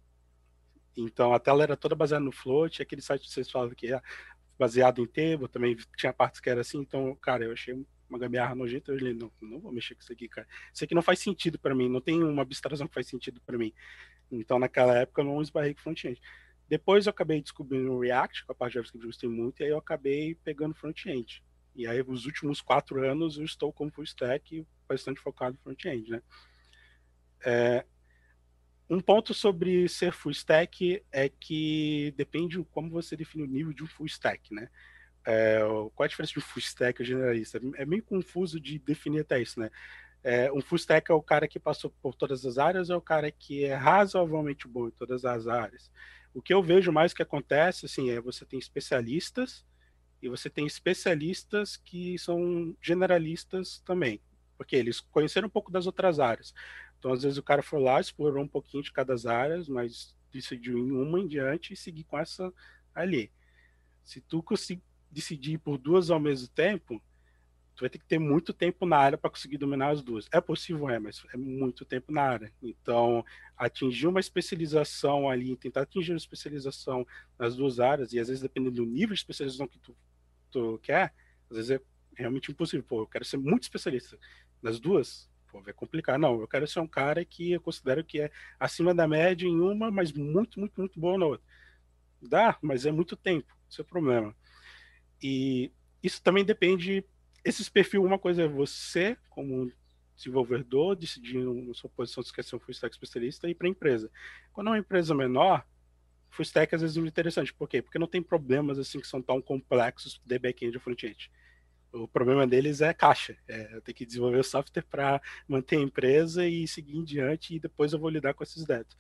Então a tela era toda baseada no float, aquele site que vocês falam que é baseado em Table, também tinha partes que era assim, então, cara, eu achei uma gambiarra nojenta, eu falei, não, não vou mexer com isso aqui, cara. Isso aqui não faz sentido para mim, não tem uma abstração que faz sentido para mim. Então, naquela época, eu não esbarrei com front-end. Depois eu acabei descobrindo o React, com a parte de JavaScript eu gostei muito, e aí eu acabei pegando front-end. E aí, os últimos quatro anos, eu estou como full stack bastante focado em front-end, né? É, um ponto sobre ser full stack é que depende de como você define o nível de um full stack, né? É, qual a diferença de um full stack e generalista? É meio confuso de definir até isso, né? É, um full stack é o cara que passou por todas as áreas, ou é o cara que é razoavelmente bom em todas as áreas. O que eu vejo mais que acontece, assim, é você tem especialistas e você tem especialistas que são generalistas também, porque eles conheceram um pouco das outras áreas. Então, às vezes, o cara foi lá, explorou um pouquinho de cada área, mas decidiu em uma em diante e seguir com essa ali. Se tu decidir por duas ao mesmo tempo, tu vai ter que ter muito tempo na área para conseguir dominar as duas. É possível, é, mas é muito tempo na área. Então, atingir uma especialização ali, tentar atingir uma especialização nas duas áreas, e às vezes dependendo do nível de especialização que tu, tu quer, às vezes é realmente impossível. Pô, eu quero ser muito especialista nas duas, pô, vai complicar. Não, eu quero ser um cara que eu considero que é acima da média em uma, mas muito, muito, muito bom na outra. Dá, mas é muito tempo, esse é problema. E isso também depende, esses perfil, uma coisa é você, como desenvolvedor, decidindo sua posição de quer ser um full stack especialista, e para a empresa. Quando é uma empresa menor, full stack às vezes é interessante. Por quê? Porque não tem problemas assim que são tão complexos de back-end ou front-end. O problema deles é caixa. É, eu tenho que desenvolver o software para manter a empresa e seguir em diante, e depois eu vou lidar com esses dados.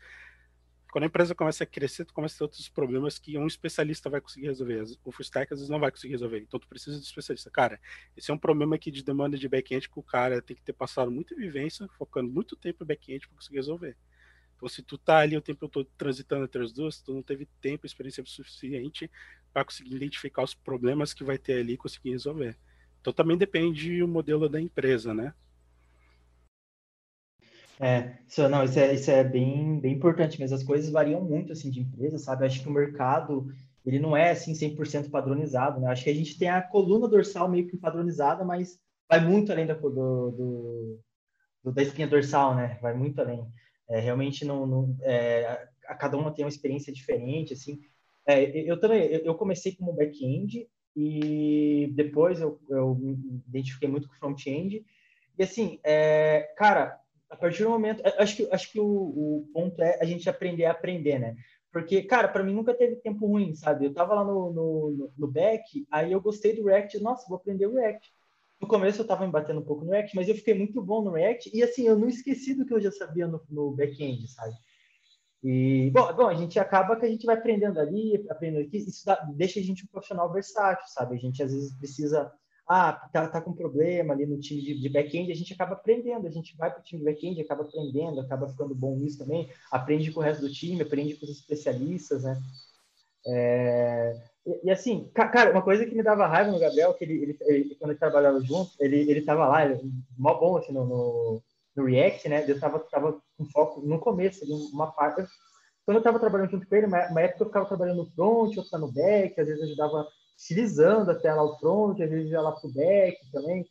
Quando a empresa começa a crescer, tu começa a ter outros problemas que um especialista vai conseguir resolver. O full stack às vezes não vai conseguir resolver. Então tu precisa de especialista. Cara, esse é um problema aqui de demanda de back-end que o cara tem que ter passado muita vivência, focando muito tempo em back-end para conseguir resolver. Então, se tu tá ali o tempo todo transitando entre as duas, tu não teve tempo, experiência suficiente para conseguir identificar os problemas que vai ter ali e conseguir resolver. Então, também depende do modelo da empresa, né? É, isso, não, isso é, isso é bem, bem importante, mas as coisas variam muito, assim, de empresa, sabe? Acho que o mercado, ele não é, assim, 100% padronizado, né? Acho que a gente tem a coluna dorsal meio que padronizada, mas vai muito além da, do, do da espinha dorsal, né? Vai muito além. É, realmente não, não é, a, cada uma tem uma experiência diferente, assim. É, eu também, eu comecei como back-end e depois eu, eu me identifiquei muito com front-end. E assim, é, cara, a partir do momento, acho que acho que o, o, ponto é a gente aprender a aprender, né? Porque, cara, para mim nunca teve tempo ruim, sabe? Eu tava lá no, no, no back, aí eu gostei do React, nossa, vou aprender o React. No começo eu estava me batendo um pouco no React, mas eu fiquei muito bom no React e assim, eu não esqueci do que eu já sabia no, no back-end, sabe? E, bom, bom, a gente acaba que a gente vai aprendendo ali, aprendendo aqui, isso dá, deixa a gente um profissional versátil, sabe? A gente às vezes precisa, ah, tá, tá com problema ali no time de, de back-end, a gente acaba aprendendo, a gente vai para o time de back-end, acaba aprendendo, acaba ficando bom nisso também, aprende com o resto do time, aprende com os especialistas, né? É, e, e, assim, cara, uma coisa que me dava raiva no Gabriel, que ele, ele, ele quando ele trabalhava junto, ele, ele tava lá, ele, mó bom assim, no, no, no, React, né? Eu tava, tava com foco no começo, uma parte. Quando eu tava trabalhando junto com ele, uma, época eu ficava trabalhando no front, outra no back, às vezes eu ajudava estilizando até lá o front, às vezes ia lá pro back também.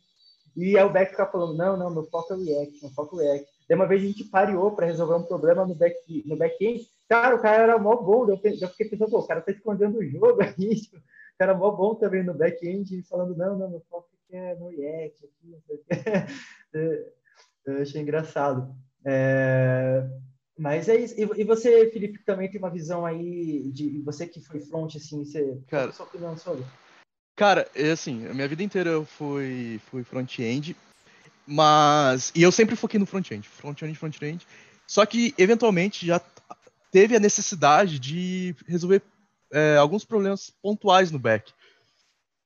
E aí o back ficava falando, não, não, meu foco é o React, meu foco é o React. Daí uma vez a gente pareou para resolver um problema no back no back-end, Cara, o cara era mó bom. Eu, fiquei pensando, o cara tá escondendo o jogo aí. Tipo, o cara mó bom também no back-end, falando, não, não, meu foco é no React aqui, não sei o quê. Eu achei engraçado. É... Mas é isso. E, você, Felipe, também tem uma visão aí de você que foi front, assim, você. Cara, qual sua opinião sobre? Cara, é assim, a minha vida inteira eu fui, fui front-end, mas. E eu sempre foquei no front-end, front-end, front-end. Só que, eventualmente, já teve a necessidade de resolver é, alguns problemas pontuais no back.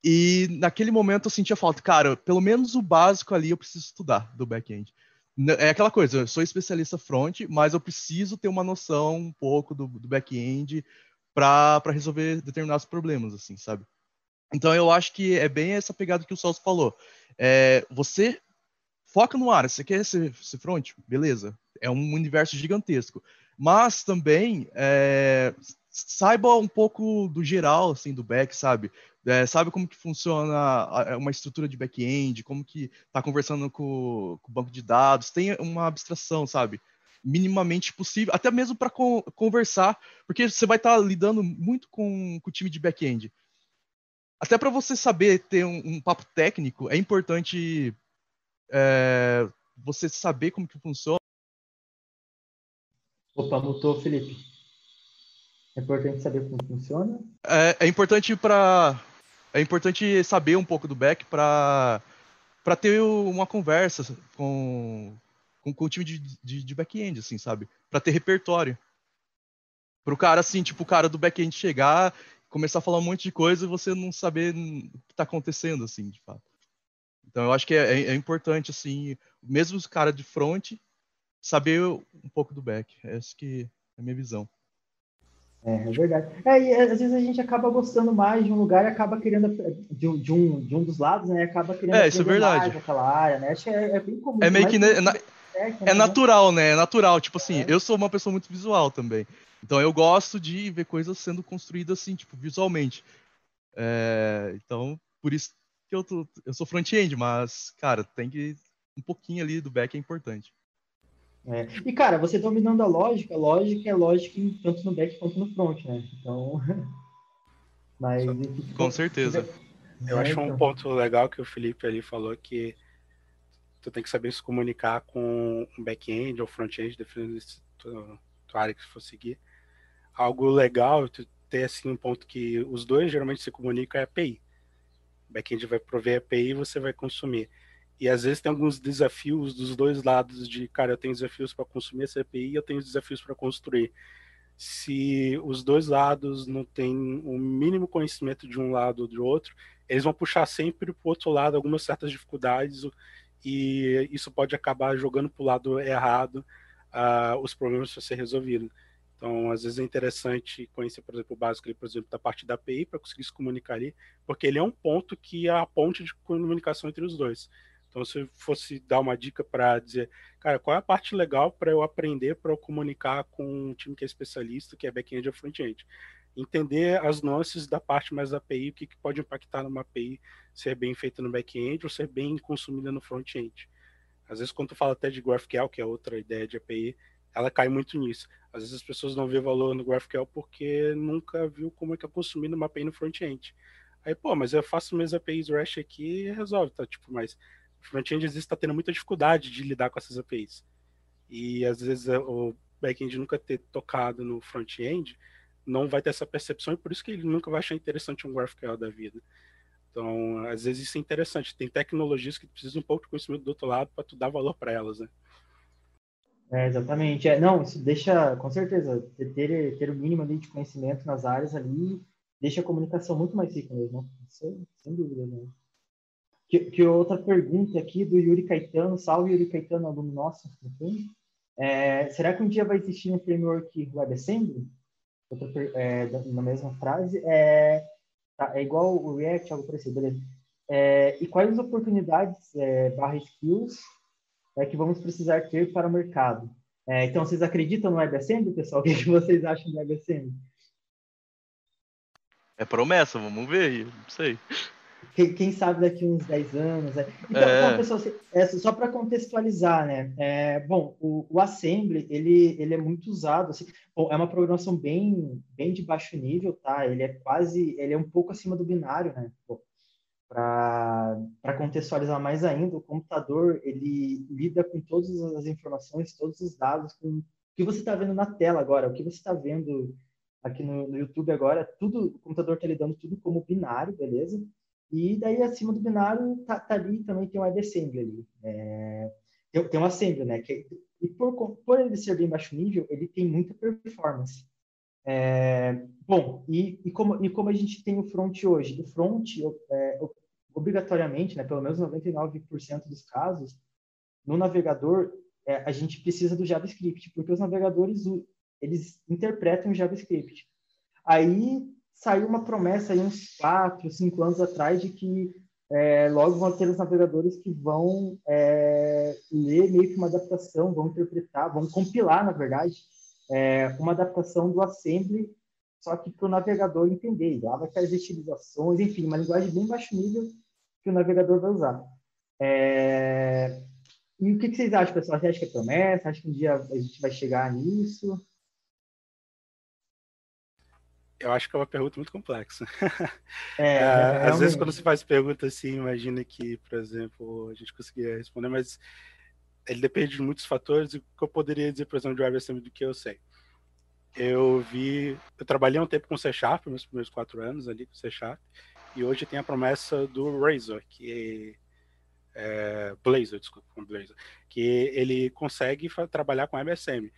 E naquele momento eu sentia falta, cara, pelo menos o básico ali eu preciso estudar do back-end. É aquela coisa, eu sou especialista front, mas eu preciso ter uma noção um pouco do, do back-end para resolver determinados problemas, assim, sabe? Então eu acho que é bem essa pegada que o Celso falou. É, você foca no área, você quer ser, ser front? Beleza. É um universo gigantesco mas também é, saiba um pouco do geral, assim, do back, sabe? É, sabe como que funciona uma estrutura de back-end, como que está conversando com, com, o banco de dados, tem uma abstração, sabe? Minimamente possível, até mesmo para con conversar, porque você vai estar tá lidando muito com, com, o time de back-end. Até para você saber ter um, um, papo técnico, é importante é, você saber como que funciona Opa, mutou, Felipe. É importante saber como funciona. É, é importante para é importante saber um pouco do back para para ter uma conversa com, com, com o time de, de, de back-end, assim, sabe? Para ter repertório. Para o cara, assim, tipo, o cara do back-end chegar, começar a falar um monte de coisa e você não saber o que está acontecendo, assim, de fato. Então, eu acho que é, é, é importante, assim, mesmo os caras de front saber um pouco do back. Essa que é a minha visão. É, é verdade. É, e às vezes a gente acaba gostando mais de um lugar e acaba querendo de, de, um, de um dos lados, né? Acaba querendo é, isso é verdade. mais aquela área, né? Acho que é, é bem comum. É meio que né, na, é, é natural, né? É natural. Tipo assim, é. eu sou uma pessoa muito visual também. Então eu gosto de ver coisas sendo construídas assim, tipo, visualmente. É, então, por isso que eu, tô, eu sou front-end, mas, cara, tem que. Um pouquinho ali do back é importante. É. E, cara, você dominando a lógica, a lógica é lógica tanto no back quanto no front, né? Então. Mas. Com certeza. Eu acho um então. ponto legal que o Felipe ali falou que tu tem que saber se comunicar com um back-end ou front-end, dependendo da tua área que for seguir. Algo legal, tu ter assim um ponto que os dois geralmente se comunicam é API. O back-end vai prover API e você vai consumir. E às vezes tem alguns desafios dos dois lados de, cara, eu tenho desafios para consumir essa API eu tenho desafios para construir. Se os dois lados não têm o mínimo conhecimento de um lado ou do outro, eles vão puxar sempre para o outro lado algumas certas dificuldades e isso pode acabar jogando para o lado errado uh, os problemas para ser resolvidos. Então, às vezes é interessante conhecer, por exemplo, o básico, por exemplo, da parte da API para conseguir se comunicar ali, porque ele é um ponto que é a ponte de comunicação entre os dois. Então, se fosse dar uma dica para dizer, cara, qual é a parte legal para eu aprender, para eu comunicar com um time que é especialista, que é back-end ou front-end? Entender as nuances da parte mais da API, o que, que pode impactar numa API ser bem feita no back-end ou ser bem consumida no front-end. Às vezes, quando tu fala até de GraphQL, que é outra ideia de API, ela cai muito nisso. Às vezes as pessoas não vêem valor no GraphQL porque nunca viu como é que é consumir uma API no front-end. Aí, pô, mas eu faço minhas APIs REST aqui e resolve, tá? Tipo, mas front-end às vezes está tendo muita dificuldade de lidar com essas APIs. E às vezes é, o back-end nunca ter tocado no front-end não vai ter essa percepção e por isso que ele nunca vai achar interessante um GraphQL da vida. Então, às vezes isso é interessante. Tem tecnologias que precisam um pouco de conhecimento do outro lado para tu dar valor para elas, né? É, exatamente. É, não, isso deixa, com certeza, ter, ter o mínimo ali de conhecimento nas áreas ali deixa a comunicação muito mais rica mesmo. Isso, sem dúvida, né? Que, que outra pergunta aqui do Yuri Caetano, salve Yuri Caetano, aluno nosso, é, será que um dia vai existir um framework WebAssembly? Outra, é, na mesma frase, é, tá, é igual o React, algo parecido, beleza. É, e quais as oportunidades é, barra skills é, que vamos precisar ter para o mercado? É, então, vocês acreditam no WebAssembly, pessoal? O que, que vocês acham do WebAssembly? É promessa, vamos ver, não sei. Quem, sabe daqui uns 10 anos. Né? Então, é. pessoal, é, só para contextualizar, né? É, bom, o, o, Assembly, ele, ele é muito usado, assim, bom, é uma programação bem, bem de baixo nível, tá? Ele é quase, ele é um pouco acima do binário, né? Para contextualizar mais ainda, o computador, ele lida com todas as informações, todos os dados, com o que você está vendo na tela agora, o que você está vendo aqui no, no YouTube agora, tudo, o computador está lidando tudo como binário, beleza? E daí, acima do binário, tá, tá ali também tem um WebAssembly ali. É, tem, tem um assembly, né? Que, e por, por ele ser bem baixo nível, ele tem muita performance. É, bom, e, e, como, e como a gente tem o front hoje? O front, é, obrigatoriamente, né, pelo menos 99% dos casos, no navegador, é, a gente precisa do JavaScript, porque os navegadores eles interpretam o JavaScript. Aí saiu uma promessa aí uns quatro, cinco anos atrás de que é, logo vão ter os navegadores que vão é, ler meio que uma adaptação, vão interpretar, vão compilar, na verdade, é, uma adaptação do assembly, só que para o navegador entender. Lá vai ter as estilizações, enfim, uma linguagem bem baixo nível que o navegador vai usar. É, e o que, que vocês acham, pessoal? Você acha que é promessa? Acha que um dia a gente vai chegar nisso? Eu acho que é uma pergunta muito complexa. É, é, às vezes quando se faz pergunta assim, imagina que, por exemplo, a gente conseguia responder, mas ele depende de muitos fatores. E o que eu poderia dizer, por exemplo, de WebAssembly do que eu sei? Eu vi, eu trabalhei um tempo com C Sharp, meus primeiros quatro anos ali com C Sharp, e hoje tem a promessa do Razor, que é, Blazor, desculpa, com Blazor, que ele consegue trabalhar com WebAssembly.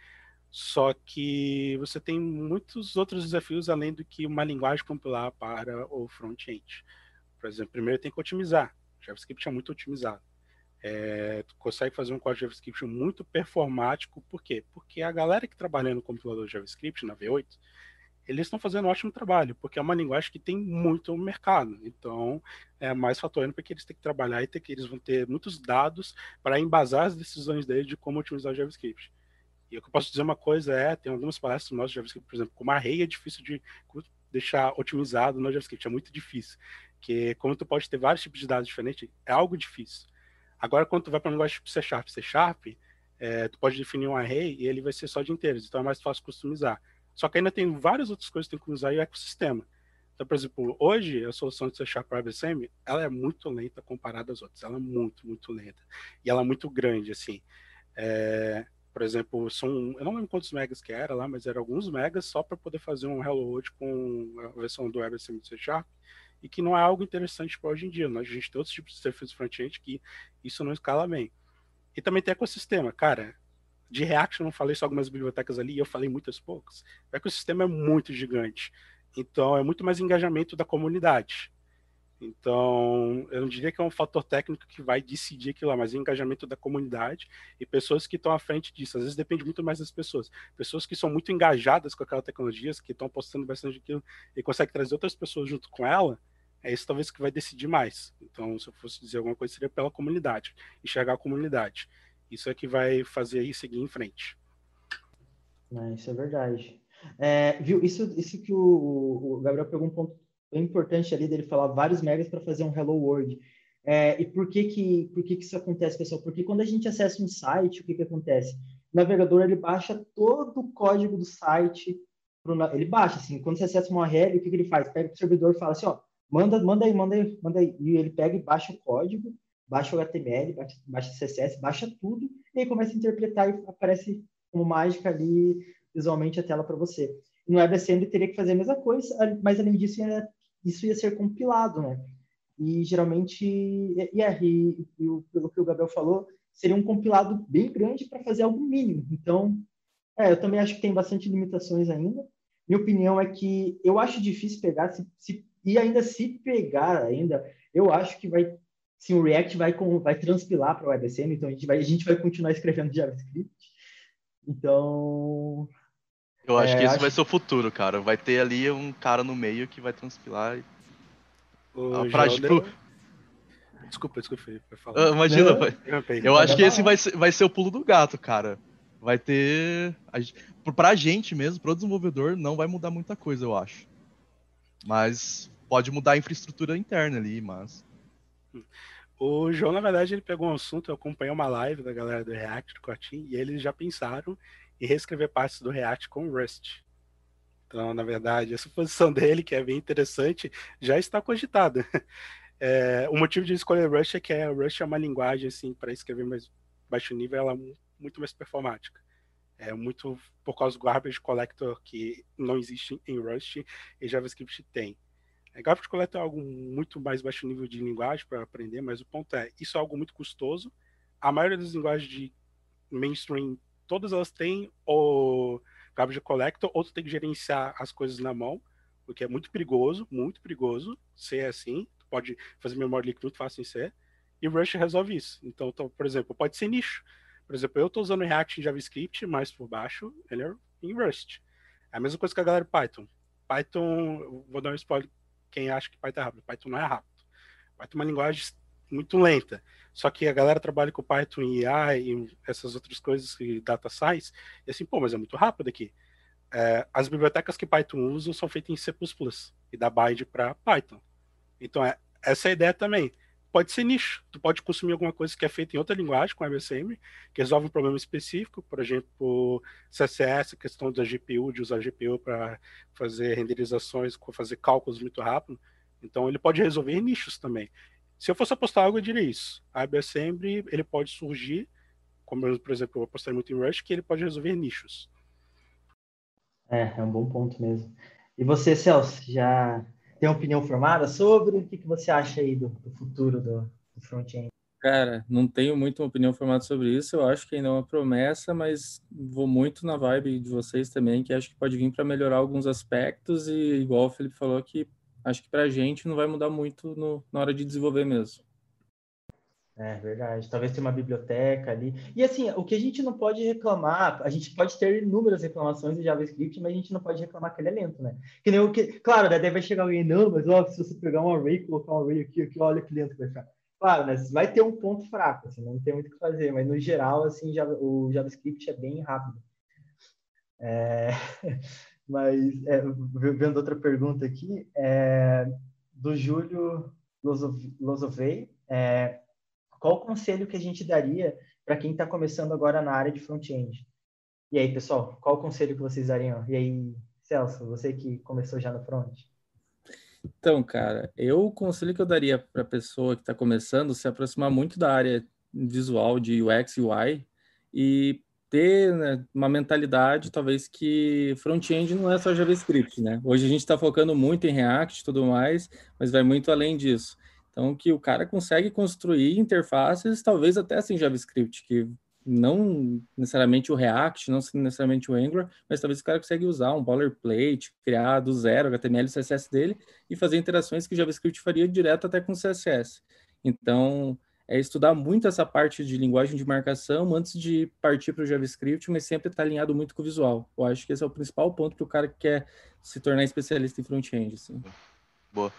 Só que você tem muitos outros desafios além do que uma linguagem compilar para o front-end. Por exemplo, primeiro tem que otimizar. O JavaScript é muito otimizado. É, tu consegue fazer um código JavaScript muito performático, por quê? Porque a galera que trabalha no compilador JavaScript, na V8, eles estão fazendo um ótimo trabalho, porque é uma linguagem que tem muito mercado. Então, é mais fator porque eles têm que trabalhar e ter que eles vão ter muitos dados para embasar as decisões deles de como utilizar o JavaScript. E o que eu posso dizer uma coisa é, tem algumas palestras no nosso JavaScript, por exemplo, como array é difícil de deixar otimizado no JavaScript, é muito difícil. Que como tu pode ter vários tipos de dados diferentes, é algo difícil. Agora, quando tu vai para um linguagem tipo C Sharp, C Sharp, é, tu pode definir um array e ele vai ser só de inteiros, então é mais fácil customizar. Só que ainda tem várias outras coisas que tem que usar e o ecossistema. Então, por exemplo, hoje a solução de C Sharp WebAssembly, ela é muito lenta comparada às outras. Ela é muito, muito lenta. E ela é muito grande, assim. É, por exemplo, são, eu não lembro quantos megas que era lá, mas eram alguns megas só para poder fazer um Hello World com a versão do WebAssembly C Sharp, e que não é algo interessante para hoje em dia. Nós, a gente tem outros tipos de serviços front-end que isso não escala bem. E também tem ecossistema. Cara, de React eu não falei só algumas bibliotecas ali, eu falei muitas poucas. O ecossistema é muito gigante. Então é muito mais engajamento da comunidade. Então, eu não diria que é um fator técnico que vai decidir aquilo lá, mas o engajamento da comunidade e pessoas que estão à frente disso. Às vezes depende muito mais das pessoas. Pessoas que são muito engajadas com aquela tecnologia, que estão apostando bastante aquilo e conseguem trazer outras pessoas junto com ela, é isso talvez que vai decidir mais. Então, se eu fosse dizer alguma coisa, seria pela comunidade, enxergar a comunidade. Isso é que vai fazer aí seguir em frente. É, isso é verdade. É, viu, isso, isso que o, o Gabriel pegou um ponto bem importante ali dele falar vários megas para fazer um Hello World. É, e por que que, por que que isso acontece, pessoal? Porque quando a gente acessa um site, o que que acontece? O navegador, ele baixa todo o código do site, pro, ele baixa, assim, quando você acessa uma URL, o que que ele faz? Pega o servidor e fala assim, ó, manda, manda aí, manda aí, manda aí. E ele pega e baixa o código, baixa o HTML, baixa, o CSS, baixa tudo, e aí começa a interpretar e aparece como mágica ali, visualmente, a tela para você. No WebAssembly teria que fazer a mesma coisa, mas além disso, ia isso ia ser compilado, né? E geralmente, e, é, e, e, pelo que o Gabriel falou, seria um compilado bem grande para fazer algo mínimo. Então, é, eu também acho que tem bastante limitações ainda. Minha opinião é que eu acho difícil pegar, se, se, e ainda se pegar ainda, eu acho que vai, sim, o React vai, com, vai transpilar para o WebSM, então a gente, vai, a gente vai continuar escrevendo JavaScript. Então, eu acho é, que esse acho... vai ser o futuro, cara. Vai ter ali um cara no meio que vai transpilar. O pra, tipo... Desculpa, desculpa, vai falar. Uh, imagina, vai... eu acho que esse vai ser, vai ser o pulo do gato, cara. Vai ter. Pra gente mesmo, pro desenvolvedor, não vai mudar muita coisa, eu acho. Mas pode mudar a infraestrutura interna ali, mas. O João, na verdade, ele pegou um assunto, eu acompanhei uma live da galera do React, do Cotin, e eles já pensaram e reescrever partes do React com Rust. Então, na verdade, essa posição dele, que é bem interessante, já está cogitada. É, o motivo de escolher Rust é que a Rust é uma linguagem assim para escrever mais baixo nível, ela é muito mais performática. É muito por causa do garbage collector que não existe em Rust e JavaScript tem. É, garbage collector é algo muito mais baixo nível de linguagem para aprender, mas o ponto é, isso é algo muito custoso. A maioria das linguagens de mainstream todas elas têm o garbage collector, ou tu tem que gerenciar as coisas na mão, o que é muito perigoso, muito perigoso ser assim. Tu pode fazer memória líquida muito fácil em ser. E o Rush resolve isso. Então, por exemplo, pode ser nicho. Por exemplo, eu estou usando React em JavaScript, mas por baixo ele é em Rust. É a mesma coisa que a galera Python. Python, vou dar um spoiler quem acha que Python é rápido. Python não é rápido. Python é uma linguagem muito lenta. Só que a galera trabalha com Python e AI e essas outras coisas, e data science, e assim, pô, mas é muito rápido aqui. É, as bibliotecas que Python usa são feitas em C++ e dá bind para Python. Então, é, essa é a ideia também. Pode ser nicho. Tu pode consumir alguma coisa que é feita em outra linguagem, com MSM, que resolve um problema específico, por exemplo, CSS, questão da GPU, de usar GPU para fazer renderizações, fazer cálculos muito rápido. Então, ele pode resolver nichos também. Se eu fosse apostar algo, eu diria isso. A WebAssembly, ele pode surgir, como eu, por exemplo, eu apostei muito em Rush, que ele pode resolver nichos. É, é um bom ponto mesmo. E você, Celso, já tem opinião formada sobre? O que, que você acha aí do, do futuro do, do front-end? Cara, não tenho muito uma opinião formada sobre isso. Eu acho que ainda é uma promessa, mas vou muito na vibe de vocês também, que acho que pode vir para melhorar alguns aspectos e, igual o Felipe falou, que acho que para a gente não vai mudar muito no, na hora de desenvolver mesmo. É verdade. Talvez tenha uma biblioteca ali. E assim, o que a gente não pode reclamar, a gente pode ter inúmeras reclamações em JavaScript, mas a gente não pode reclamar que ele é lento, né? Que nem o que. Claro, daí vai chegar alguém, não, mas ó, se você pegar um array, colocar um array aqui, aqui, olha que lento vai ficar. Claro, né? Vai ter um ponto fraco, assim, não tem muito o que fazer, mas no geral, assim, o JavaScript é bem rápido. É... Mas, é, vendo outra pergunta aqui, é, do Júlio Losovei, é, qual o conselho que a gente daria para quem está começando agora na área de front-end? E aí, pessoal, qual o conselho que vocês dariam? E aí, Celso, você que começou já no front? Então, cara, eu o conselho que eu daria para a pessoa que está começando se aproximar muito da área visual de UX e UI e ter né, uma mentalidade, talvez, que front-end não é só JavaScript, né? Hoje a gente está focando muito em React e tudo mais, mas vai muito além disso. Então, que o cara consegue construir interfaces, talvez até sem JavaScript, que não necessariamente o React, não necessariamente o Angular, mas talvez o cara consiga usar um boilerplate, criar do zero HTML e CSS dele e fazer interações que o JavaScript faria direto até com CSS. Então, é estudar muito essa parte de linguagem de marcação antes de partir para o JavaScript, mas sempre estar tá alinhado muito com o visual. Eu acho que esse é o principal ponto para o cara que quer se tornar especialista em front-end. Assim. Boa.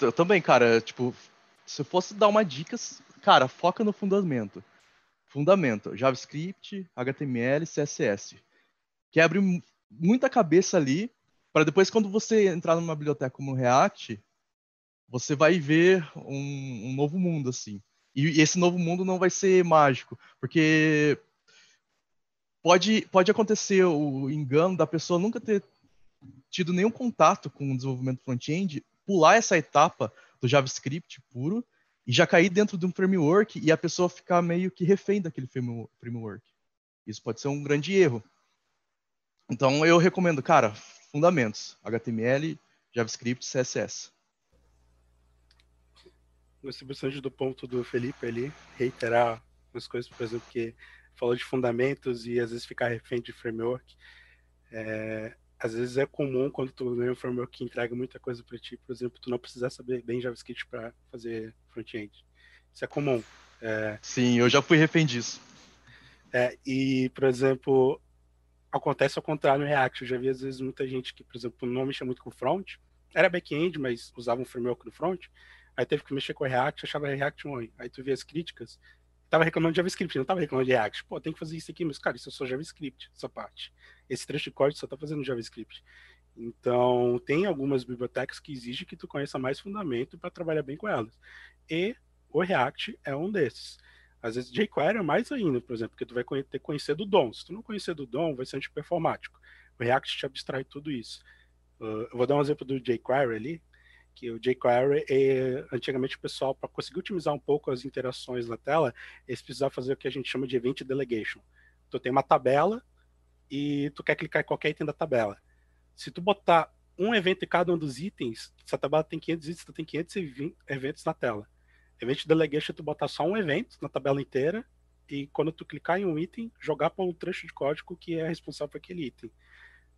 Eu também, cara, tipo, se eu fosse dar uma dica, cara, foca no fundamento. Fundamento, JavaScript, HTML, CSS. Quebre muita cabeça ali, para depois, quando você entrar numa biblioteca como React, você vai ver um, um novo mundo, assim. E, esse novo mundo não vai ser mágico, porque pode, pode acontecer o engano da pessoa nunca ter tido nenhum contato com o desenvolvimento front-end, pular essa etapa do JavaScript puro e já cair dentro de um framework e a pessoa ficar meio que refém daquele framework. Isso pode ser um grande erro. Então eu recomendo, cara, fundamentos: HTML, JavaScript, CSS. Bastante do ponto do Felipe ali, reiterar umas coisas, por exemplo, que falou de fundamentos e às vezes ficar refém de framework. É, às vezes é comum quando tu ganha um framework que entrega muita coisa para ti, por exemplo, tu não precisar saber bem JavaScript para fazer front-end. Isso é comum. É... Sim, eu já fui refém disso. É, e, por exemplo, acontece ao contrário no React. Eu já vi às vezes muita gente que, por exemplo, não mexia muito com front, era back-end, mas usava um framework no front, aí teve que mexer com React, achava React ruim. Aí tu vê as críticas, tava reclamando de JavaScript, não tava reclamando de React. Pô, tem que fazer isso aqui, mas, cara, isso é só JavaScript, essa parte. Esse trecho de código só tá fazendo JavaScript. Então, tem algumas bibliotecas que exigem que tu conheça mais fundamento para trabalhar bem com elas. E o React é um desses. Às vezes, jQuery é mais ainda, por exemplo, porque tu vai ter que conhecer do DOM. Se tu não conhecer do DOM, vai ser antiperformático. O React te abstrai tudo isso. Uh, eu vou dar um exemplo do jQuery ali, que o jQuery, é, antigamente o pessoal, para conseguir otimizar um pouco as interações na tela, eles precisavam fazer o que a gente chama de event delegation. Tu tem uma tabela e tu quer clicar em qualquer item da tabela. Se tu botar um evento em cada um dos itens, essa tabela tem 500 itens, tu tem 500 eventos na tela. Event delegation é tu botar só um evento na tabela inteira e quando tu clicar em um item, jogar para um trecho de código que é responsável por aquele item.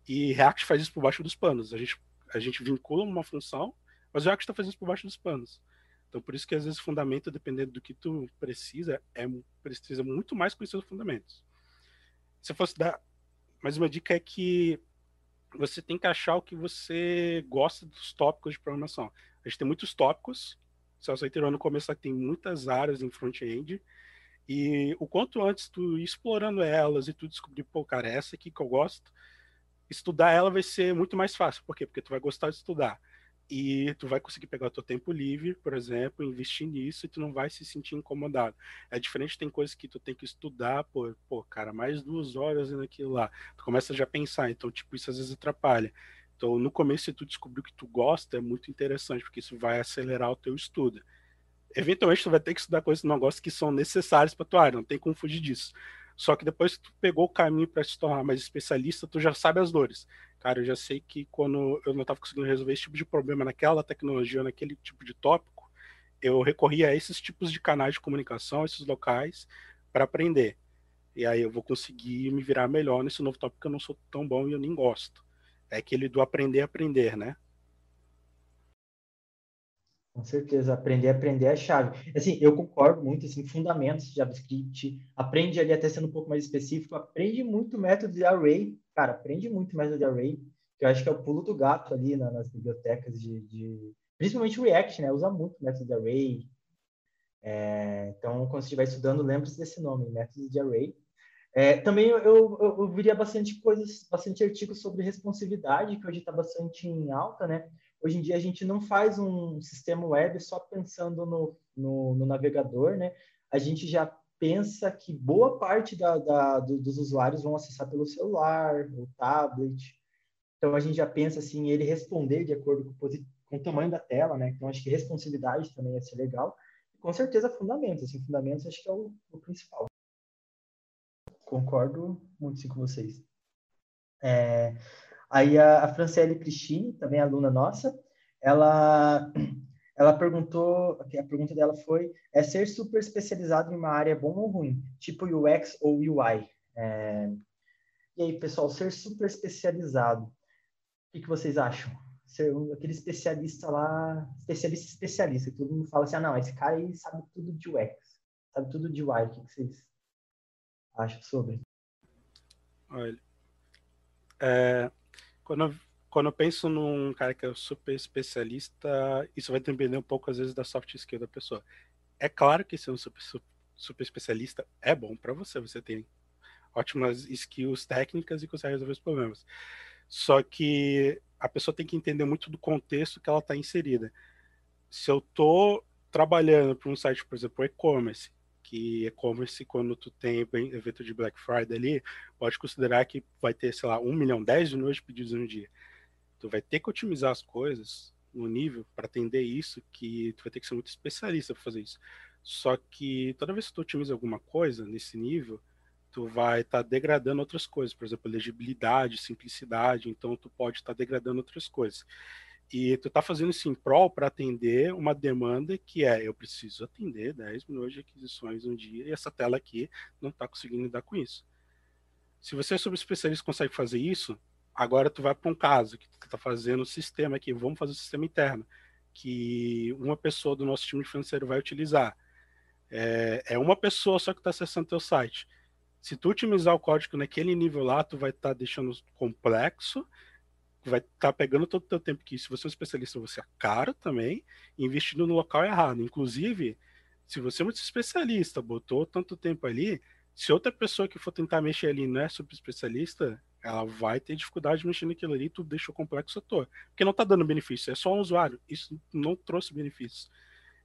E React faz isso por baixo dos panos. A gente, a gente vincula uma função mas o React está fazendo isso por baixo dos panos. Então, por isso que às vezes o fundamento, dependendo do que tu precisa, é precisa muito mais conhecer os fundamentos. Se eu fosse dar mais uma dica é que você tem que achar o que você gosta dos tópicos de programação. A gente tem muitos tópicos. Celso reiterou no começo que tem muitas áreas em front-end. E o quanto antes tu ir explorando elas e tu descobrir, pô, cara, essa aqui que eu gosto, estudar ela vai ser muito mais fácil. Por quê? Porque tu vai gostar de estudar e tu vai conseguir pegar o teu tempo livre, por exemplo, investir nisso e tu não vai se sentir incomodado. É diferente, tem coisas que tu tem que estudar, pô, pô cara, mais duas horas naquilo lá. Tu começa já a pensar, então, tipo, isso às vezes atrapalha. Então, no começo, se tu descobrir que tu gosta, é muito interessante, porque isso vai acelerar o teu estudo. Eventualmente, tu vai ter que estudar coisas que não gosta que são necessárias para tua área, não tem como fugir disso. Só que depois que tu pegou o caminho para se tornar mais especialista, tu já sabe as dores. Cara, eu já sei que quando eu não estava conseguindo resolver esse tipo de problema naquela tecnologia, naquele tipo de tópico, eu recorria a esses tipos de canais de comunicação, esses locais, para aprender. E aí eu vou conseguir me virar melhor nesse novo tópico que eu não sou tão bom e eu nem gosto. É aquele do aprender aprender, né? Com certeza, aprender aprender é a chave. Assim, eu concordo muito, assim, fundamentos de JavaScript, aprende ali até sendo um pouco mais específico, aprende muito método de array, cara, aprende muito método de array, que eu acho que é o pulo do gato ali na, nas bibliotecas de, de, principalmente o React, né, usa muito método de array. É, então, quando você estiver estudando, lembre-se desse nome, método de array. É, também eu, eu, eu, viria bastante coisas, bastante artigos sobre responsividade, que hoje está bastante em alta, né? Hoje em dia a gente não faz um sistema web só pensando no, no, no navegador, né? A gente já pensa que boa parte da, da, do, dos usuários vão acessar pelo celular, o tablet. Então a gente já pensa assim, ele responder de acordo com, com o tamanho da tela, né? Então acho que responsividade também ia ser legal. com certeza fundamentos, assim, fundamentos acho que é o, o principal. Concordo muito sim, com vocês. É, Aí a, a Franciele Cristine, também aluna nossa, ela, ela perguntou, a pergunta dela foi, é ser super especializado em uma área bom ou ruim? Tipo UX ou UI? É... E aí, pessoal, ser super especializado, o que, que vocês acham? Ser um, aquele especialista lá, especialista especialista, que todo mundo fala assim, ah, não, esse cara aí sabe tudo de UX, sabe tudo de UI, o que, que vocês acham sobre? Olha, é, quando, eu, quando eu penso num cara que é super especialista, isso vai depender um pouco, às vezes, da soft skill da pessoa. É claro que ser um super, super especialista é bom para você, você tem ótimas skills técnicas e consegue resolver os problemas. Só que a pessoa tem que entender muito do contexto que ela está inserida. Se eu estou trabalhando para um site, por exemplo, e-commerce, que e-commerce, quando tu tem evento de Black Friday ali, pode considerar que vai ter, sei lá, 1 milhão, 10 milhões de pedidos no dia. Tu vai ter que otimizar as coisas no nível para atender isso, que tu vai ter que ser muito especialista para fazer isso. Só que toda vez que tu otimiza alguma coisa nesse nível, tu vai estar tá degradando outras coisas, por exemplo, legibilidade, simplicidade, então tu pode estar tá degradando outras coisas. E tu está fazendo isso em prol para atender uma demanda que é, eu preciso atender 10 milhões de aquisições um dia e essa tela aqui não está conseguindo lidar com isso. Se você é sobre especialista consegue fazer isso, agora tu vai para um caso que tu está fazendo o sistema aqui, vamos fazer o sistema interno, que uma pessoa do nosso time financeiro vai utilizar. É, é uma pessoa só que está acessando teu site. Se tu otimizar o código naquele nível lá, tu vai estar tá deixando complexo vai estar tá pegando todo o teu tempo que se você é um especialista, você é caro também, investindo no local errado. Inclusive, se você é muito especialista, botou tanto tempo ali, se outra pessoa que for tentar mexer ali não é super especialista, ela vai ter dificuldade de mexer naquilo ali, tu deixou complexo à toa. Porque não está dando benefício, é só um usuário. Isso não trouxe benefícios.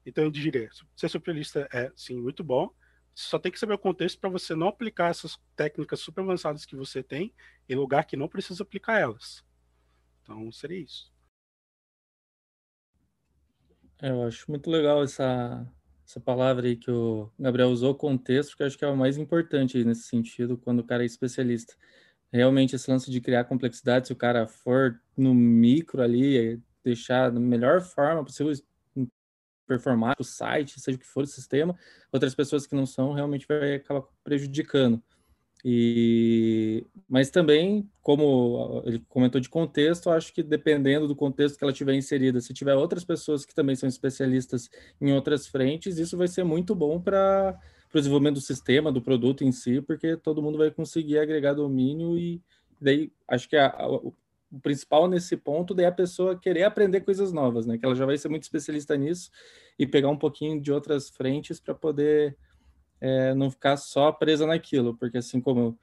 Então eu diria, ser especialista é sim muito bom, só tem que saber o contexto para você não aplicar essas técnicas super avançadas que você tem em lugar que não precisa aplicar elas. Então seria isso. É, eu acho muito legal essa, essa palavra aí que o Gabriel usou, contexto, porque eu acho que é o mais importante nesse sentido, quando o cara é especialista. Realmente, esse lance de criar complexidade, se o cara for no micro ali, deixar da melhor forma possível performar o site, seja o que for o sistema, outras pessoas que não são, realmente vai acabar prejudicando. E, mas também, como ele comentou de contexto, acho que dependendo do contexto que ela tiver inserida, se tiver outras pessoas que também são especialistas em outras frentes, isso vai ser muito bom para o desenvolvimento do sistema, do produto em si, porque todo mundo vai conseguir agregar domínio e daí acho que a, a, o principal nesse ponto daí é a pessoa querer aprender coisas novas, né? Que ela já vai ser muito especialista nisso e pegar um pouquinho de outras frentes para poder é, não ficar só presa naquilo, porque assim como o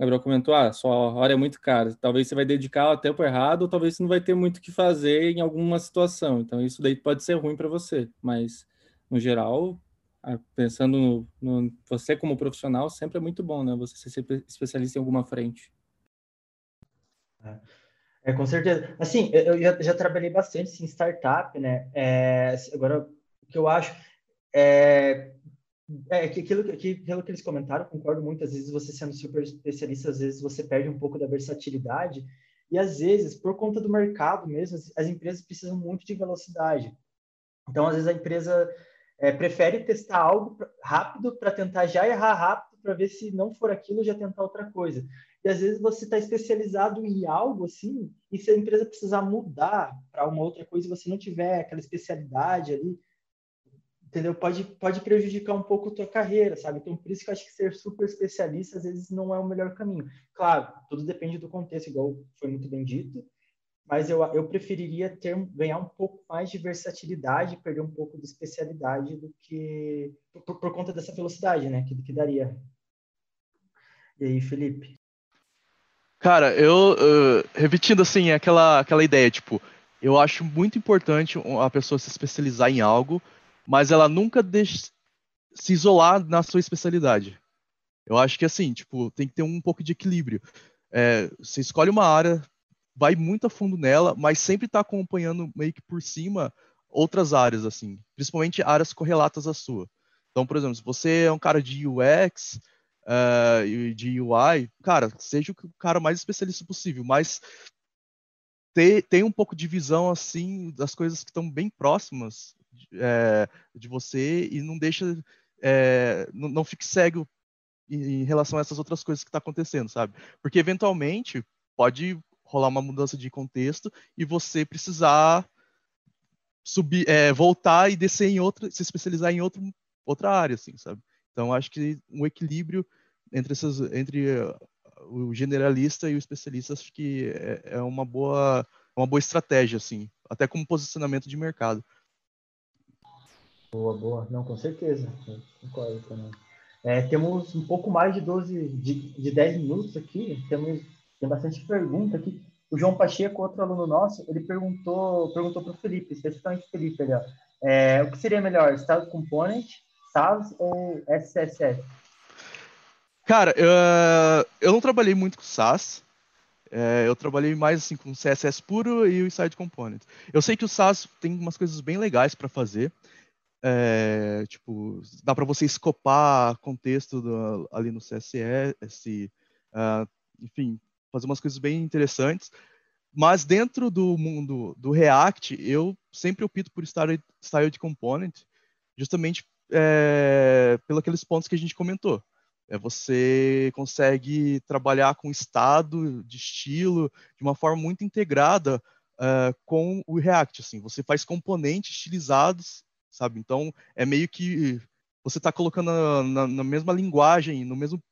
Gabriel comentou, ah, sua hora é muito cara, talvez você vai dedicar o tempo errado, ou talvez você não vai ter muito o que fazer em alguma situação, então isso daí pode ser ruim para você, mas no geral, pensando no, no, você como profissional, sempre é muito bom, né, você ser especialista em alguma frente. É. É, com certeza. Assim, eu já, já trabalhei bastante em startup, né? É, agora, o que eu acho é é, que aquilo, que, aquilo que eles comentaram, concordo muito. Às vezes, você sendo super especialista, às vezes você perde um pouco da versatilidade. E às vezes, por conta do mercado mesmo, as, as empresas precisam muito de velocidade. Então, às vezes, a empresa é, prefere testar algo rápido para tentar já errar rápido, para ver se não for aquilo, já tentar outra coisa. E às vezes você está especializado em algo assim, e se a empresa precisar mudar para uma outra coisa, você não tiver aquela especialidade ali, entendeu? Pode, pode prejudicar um pouco a tua carreira, sabe? Então, por isso que eu acho que ser super especialista às vezes não é o melhor caminho. Claro, tudo depende do contexto, igual foi muito bem dito, mas eu, eu preferiria ter ganhar um pouco mais de versatilidade, perder um pouco de especialidade do que por, por conta dessa velocidade, né? Que, que daria. E aí, Felipe? Cara, eu uh, repetindo assim aquela aquela ideia, tipo, eu acho muito importante a pessoa se especializar em algo mas ela nunca se isolar na sua especialidade. Eu acho que assim, tipo, tem que ter um pouco de equilíbrio. É, você escolhe uma área, vai muito a fundo nela, mas sempre está acompanhando meio que por cima outras áreas, assim, principalmente áreas correlatas à sua. Então, por exemplo, se você é um cara de UX uh, e de UI, cara, seja o cara mais especialista possível, mas ter, tem um pouco de visão, assim, das coisas que estão bem próximas é, de você e não deixa, é, não, não fique cego em, em relação a essas outras coisas que está acontecendo, sabe? Porque eventualmente pode rolar uma mudança de contexto e você precisar subir, é, voltar e descer em outra, se especializar em outro, outra área, assim, sabe? Então acho que um equilíbrio entre essas, entre uh, o generalista e o especialista acho que é, é uma boa, uma boa estratégia, assim, até como posicionamento de mercado. Boa, boa. Não, com certeza. concordo também. É, temos um pouco mais de 12, de, de 10 minutos aqui. Temos, tem bastante pergunta aqui. O João Pacheco, outro aluno nosso, ele perguntou perguntou para o Felipe, especificamente o Felipe, ali, ó, é, o que seria melhor, Style Component, SAS ou SSS? Cara, eu, eu não trabalhei muito com SAS. É, eu trabalhei mais assim com CSS puro e o Inside Component. Eu sei que o SAS tem umas coisas bem legais para fazer. É, tipo, dá para você escopar contexto do, ali no CSS, uh, enfim, fazer umas coisas bem interessantes. Mas dentro do mundo do React, eu sempre opto por style, style de component, justamente é, pelos aqueles pontos que a gente comentou. É, você consegue trabalhar com estado de estilo de uma forma muito integrada uh, com o React. Assim, você faz componentes estilizados, sabe? Então é meio que você está colocando na, na, na, mesma linguagem, no mesmo,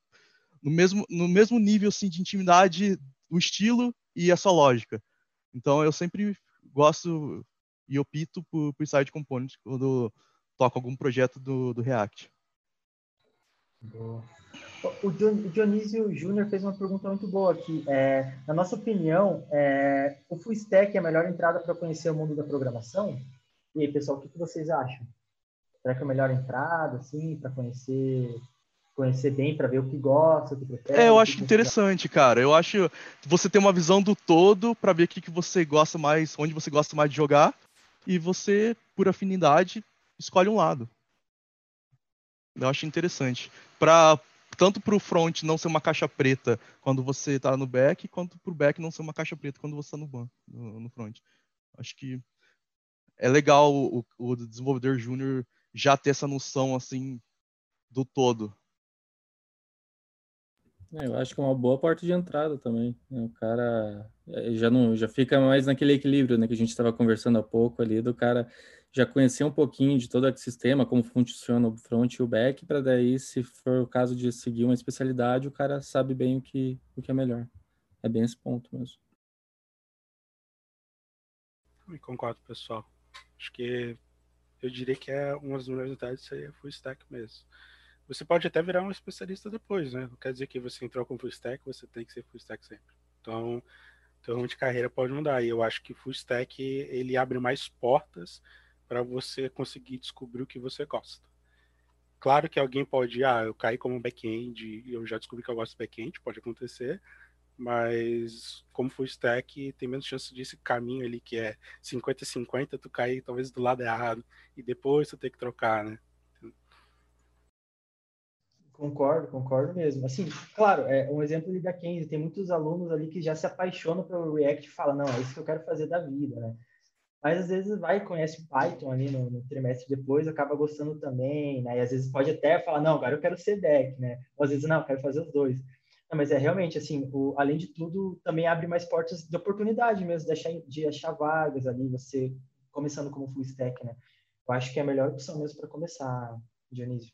no mesmo, no mesmo nível assim, de intimidade o estilo e a sua lógica. Então eu sempre gosto e opto por, por side component quando toco algum projeto do, do React. Boa. O Dionísio Júnior fez uma pergunta muito boa aqui. É, na nossa opinião, é, o Full Stack é a melhor entrada para conhecer o mundo da programação? E aí, pessoal, o que, que vocês acham? Será que é a melhor entrada, assim, para conhecer conhecer bem para ver o que gosta, o que prefere. É, eu acho interessante, cara. Eu acho você ter uma visão do todo para ver o que, que você gosta mais, onde você gosta mais de jogar, e você, por afinidade, escolhe um lado. Eu acho interessante. Para tanto para o front não ser uma caixa preta quando você está no back, quanto para o back não ser uma caixa preta quando você está no, ban, no, no front. Acho que é legal o, o desenvolvedor júnior já ter essa noção assim do todo. É, eu acho que é uma boa porta de entrada também. Né? O cara é, já não já fica mais naquele equilíbrio né, que a gente estava conversando há pouco ali, do cara já conhecer um pouquinho de todo o sistema, como funciona o front e o back, para daí, se for o caso de seguir uma especialidade, o cara sabe bem o que, o que é melhor. É bem esse ponto mesmo. Eu concordo, pessoal. Acho que eu diria que é uma das melhores seria full stack mesmo. Você pode até virar um especialista depois, né? Não quer dizer que você entrou com full stack, você tem que ser full stack sempre. Então, então de carreira pode mudar. E eu acho que full stack ele abre mais portas para você conseguir descobrir o que você gosta. Claro que alguém pode, ah, eu caí como back-end e eu já descobri que eu gosto de back-end, pode acontecer, mas como full stack, tem menos chance desse caminho ali que é 50-50, tu cair talvez do lado errado e depois tu ter que trocar, né? Concordo, concordo mesmo. Assim, claro, é um exemplo ali da Kenzie, tem muitos alunos ali que já se apaixonam pelo React e falam, não, é isso que eu quero fazer da vida, né? Mas às vezes vai conhece Python ali no, no, trimestre depois, acaba gostando também, né? E às vezes pode até falar, não, agora eu quero ser deck, né? Ou às vezes, não, eu quero fazer os dois. Não, mas é realmente, assim, o, além de tudo, também abre mais portas de oportunidade mesmo, de achar, de achar vagas ali, você começando como full stack, né? Eu acho que é a melhor opção mesmo para começar, Dionísio.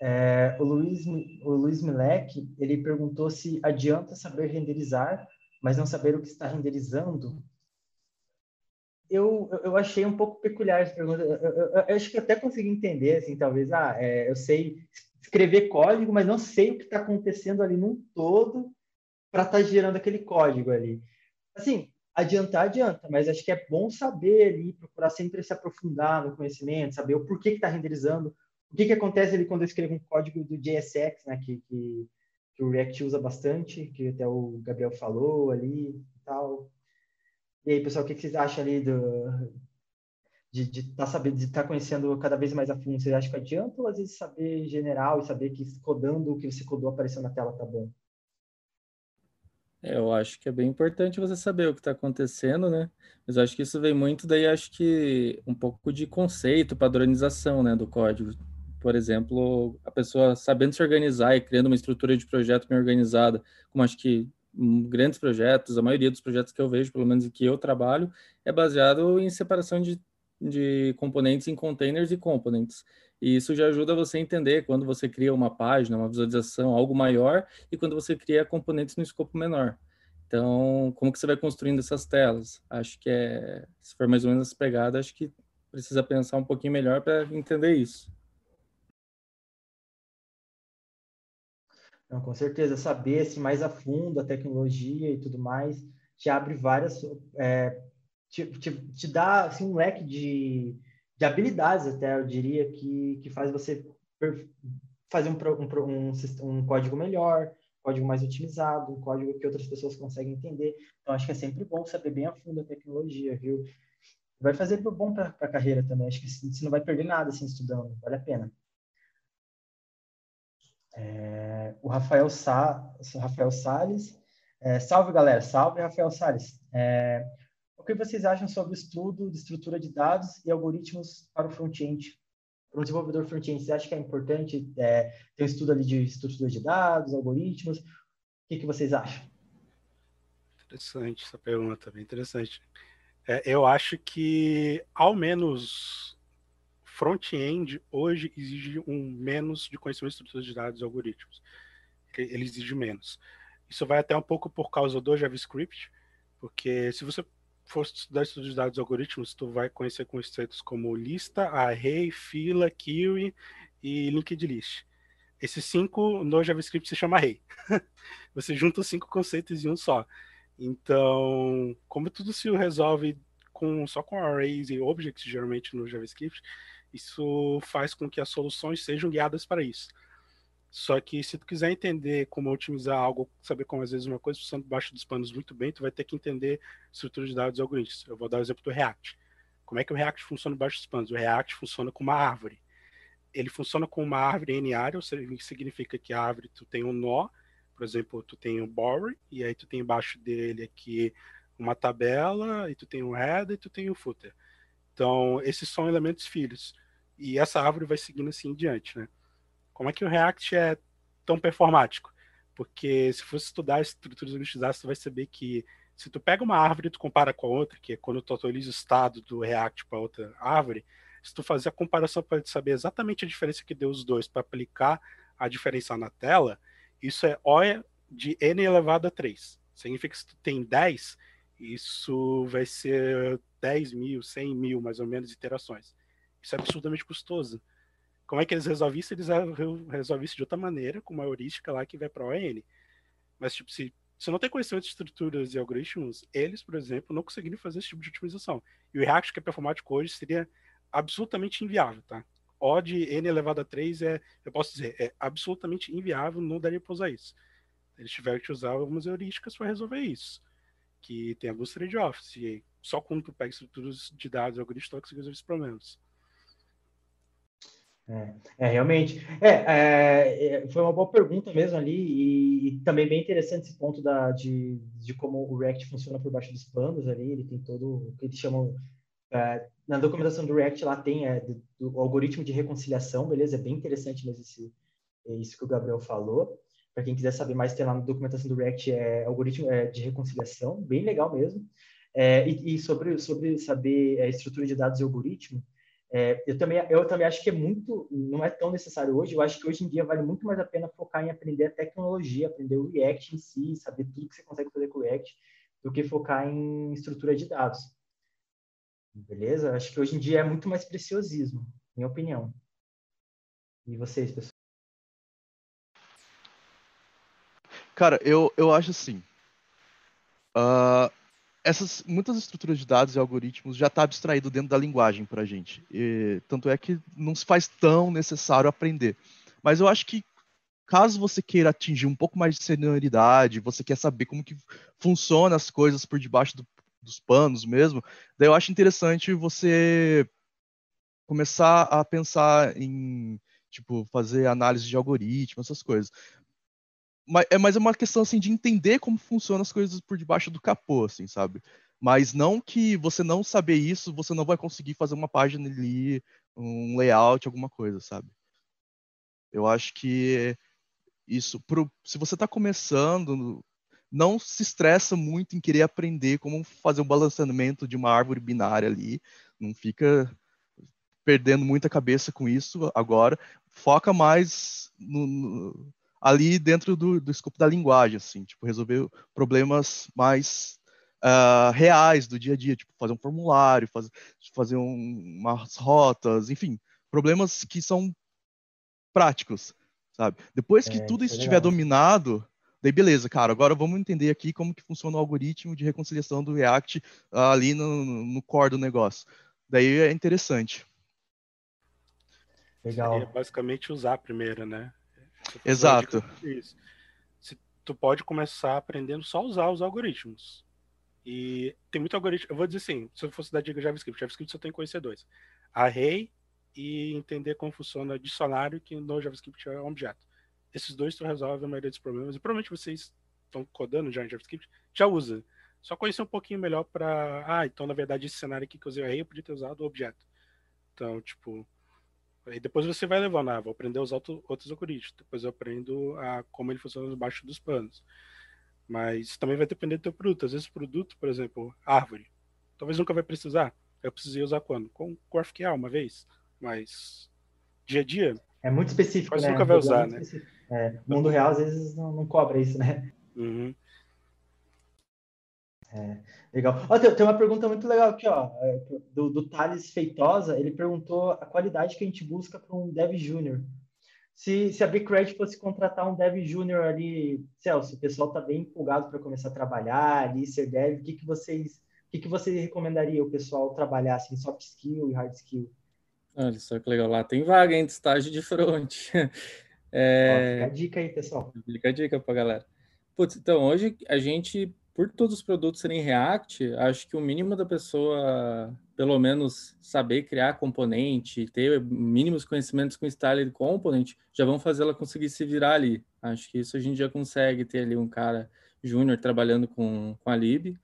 É, o, Luiz, o Luiz Milek, ele perguntou se adianta saber renderizar, mas não saber o que está renderizando. Eu, eu achei um pouco peculiar essa pergunta. Eu, eu, eu acho que até consegui entender, assim, talvez, ah, é, eu sei escrever código, mas não sei o que está acontecendo ali num todo para estar tá gerando aquele código ali. Assim, adiantar, adianta, mas acho que é bom saber ali, procurar sempre se aprofundar no conhecimento, saber o porquê que está renderizando, o que, que acontece ali quando eu escrevo um código do JSX, né, que, que, que, o React usa bastante, que até o Gabriel falou ali e tal. E aí, pessoal, o que, que vocês acham ali do, de estar tá de estar tá conhecendo cada vez mais a fundo? Vocês acham que adianta ou às vezes saber general e saber que codando o que você codou apareceu na tela tá bom? É, eu acho que é bem importante você saber o que está acontecendo, né? Mas acho que isso vem muito daí, acho que um pouco de conceito, padronização, né, do código. Por exemplo, a pessoa sabendo se organizar e criando uma estrutura de projeto bem organizada, como acho que grandes projetos, a maioria dos projetos que eu vejo, pelo menos que eu trabalho, é baseado em separação de, de componentes em containers e components. E isso já ajuda você a entender quando você cria uma página, uma visualização, algo maior, e quando você cria componentes no escopo menor. Então, como que você vai construindo essas telas? Acho que é, se for mais ou menos essa pegada, acho que precisa pensar um pouquinho melhor para entender isso. Com certeza, saber assim, mais a fundo a tecnologia e tudo mais te abre várias, é, te, te, te, dá assim, um leque de, de habilidades até, eu diria, que, que faz você fazer um, um, um, um código melhor, código mais otimizado, um código que outras pessoas conseguem entender. Então, acho que é sempre bom saber bem a fundo a tecnologia, viu? Vai fazer bom para a carreira também. Acho que você não vai perder nada assim estudando, vale a pena. É, o Rafael, Sa, Rafael Salles. É, salve, galera. Salve, Rafael Salles. É, o que vocês acham sobre o estudo de estrutura de dados e algoritmos para o front-end? Para um desenvolvedor front-end, você acha que é importante é, ter um estudo ali de estrutura de dados, algoritmos? O que, que vocês acham? Interessante essa pergunta, bem interessante. É, eu acho que, ao menos, front-end hoje exige um menos de conhecimento de estruturas de dados e algoritmos. Ele exige menos. Isso vai até um pouco por causa do JavaScript, porque se você for estudar estudos de dados e algoritmos, tu vai conhecer conceitos como lista, array, fila, query e linked list. Esses cinco no JavaScript se chama array. você junta os cinco conceitos em um só. Então, como tudo se resolve com, só com arrays e objects, geralmente no JavaScript, isso faz com que as soluções sejam guiadas para isso. Só que se tu quiser entender como otimizar algo, saber como às vezes uma coisa funciona debaixo dos panos muito bem, tu vai ter que entender estrutura de dados e algoritmos. Eu vou dar o exemplo do React. Como é que o React funciona debaixo dos panos? O React funciona com uma árvore. Ele funciona com uma árvore n-área, ou seja, significa que a árvore tu tem um nó, por exemplo, tu tem um body, e aí tu tem embaixo dele aqui uma tabela, e tu tem um header, e tu tem um footer. Então, esses são elementos filhos. E essa árvore vai seguindo assim em diante, né? Como é que o React é tão performático? Porque se você estudar estruturas organizadas, você vai saber que se tu pega uma árvore e tu compara com a outra, que é quando tu atualiza o estado do React para outra árvore, se tu fazer a comparação para saber exatamente a diferença que deu os dois para aplicar a diferença na tela, isso é O de n elevado a 3. Significa que se tu tem 10, isso vai ser 10 mil, 100 mil, mais ou menos, iterações. Isso é absurdamente custoso. Como é que eles resolvem isso? Eles resolvem isso de outra maneira, com uma heurística lá que vai para ON. Mas, tipo, se você não tem conhecimento de estruturas e algoritmos, eles, por exemplo, não conseguiriam fazer esse tipo de otimização. E o React, que é performático hoje, seria absolutamente inviável, tá? O de n elevado a 3 é, eu posso dizer, é absolutamente inviável, não daria para usar isso. Eles tiveram que usar algumas heurísticas para resolver isso. Que tem alguns trade-offs. E só quando tu pega estruturas de dados e algoritmos, tu consegue resolver esses problemas. É, é, realmente. É, é, é, foi uma boa pergunta mesmo ali, e, e, também bem interessante esse ponto da, de, de como o React funciona por baixo dos panos ali. Ele tem todo o que eles chamam. É, na documentação do React lá tem é, do, do, algoritmo de reconciliação, beleza? É bem interessante mesmo esse, isso que o Gabriel falou. Para quem quiser saber mais, tem lá na documentação do React é algoritmo de reconciliação, bem legal mesmo. e, e sobre, sobre saber a estrutura de dados e algoritmo, é, eu, também, eu também acho que é muito, não é tão necessário hoje, eu acho que hoje em dia vale muito mais a pena focar em aprender a tecnologia, aprender o React em si, saber tudo que você consegue fazer com o React, do que focar em estrutura de dados. Beleza? Acho que hoje em dia é muito mais preciosismo, minha opinião. E vocês, pessoal? Cara, eu, eu acho assim. Uh, essas muitas estruturas de dados e algoritmos já está abstraído dentro da linguagem para a gente. E, tanto é que não se faz tão necessário aprender. Mas eu acho que caso você queira atingir um pouco mais de senioridade, você quer saber como que funciona as coisas por debaixo do, dos panos mesmo, daí eu acho interessante você começar a pensar em tipo fazer análise de algoritmo, essas coisas. É mais uma questão assim de entender como funcionam as coisas por debaixo do capô, assim, sabe? Mas não que você não saber isso, você não vai conseguir fazer uma página ali, um layout, alguma coisa, sabe? Eu acho que isso, pro, se você está começando, não se estressa muito em querer aprender como fazer um balanceamento de uma árvore binária ali, não fica perdendo muita cabeça com isso agora, foca mais no, no, ali dentro do, do escopo da linguagem, assim, tipo, resolver problemas mais uh, reais do dia a dia, tipo, fazer um formulário, faz, fazer um, umas rotas, enfim, problemas que são práticos, sabe? Depois que é, tudo isso estiver dominado, daí beleza, cara, agora vamos entender aqui como que funciona o algoritmo de reconciliação do React uh, ali no, no core do negócio. Daí é interessante. Legal. Seria basicamente usar primeiro, né? Exato. Isso. tu pode começar aprendendo só usar os algoritmos. E tem muito algoritmo. Eu vou dizer assim, se eu fosse dar dica JavaScript, JavaScript só tem que conhecer dois. Array e entender como funciona dicionário, que no JavaScript é um objeto. Esses dois tu resolve a maioria dos problemas. E provavelmente vocês estão codando já em JavaScript, já usa. Só conhecer um pouquinho melhor para. Ah, então na verdade esse cenário aqui que eu usei array, eu podia ter usado o objeto. Então, tipo. Aí depois você vai levando, ah, vou aprender a usar outros algoritmos. Depois eu aprendo a como ele funciona embaixo dos panos. Mas também vai depender do teu produto. Às vezes o produto, por exemplo, árvore, talvez nunca vai precisar. Eu precisei usar quando? Com GraphQL uma vez. Mas dia a dia. É muito específico, mas né? nunca vai usar, né? É, mundo real às vezes não, não cobra isso, né? Uhum. É, legal. Ó, tem, tem, uma pergunta muito legal aqui, ó, é, do, do Thales Feitosa. Ele perguntou a qualidade que a gente busca para um Dev Júnior se, se a Big Credit fosse contratar um dev júnior ali, Celso, o pessoal está bem empolgado para começar a trabalhar ali, ser dev, o que, que vocês o que, que você recomendaria o pessoal trabalhar assim, soft skill e hard skill? Olha só que legal, lá tem vaga em estágio de front. É... Ó, fica a dica aí, pessoal. Fica a dica para galera. Putz, então, hoje a gente por todos os produtos serem React, acho que o mínimo da pessoa, pelo menos, saber criar componente, ter mínimos conhecimentos com Style Component, já vão fazer ela conseguir se virar ali. Acho que isso a gente já consegue ter ali um cara júnior trabalhando com, com a lib,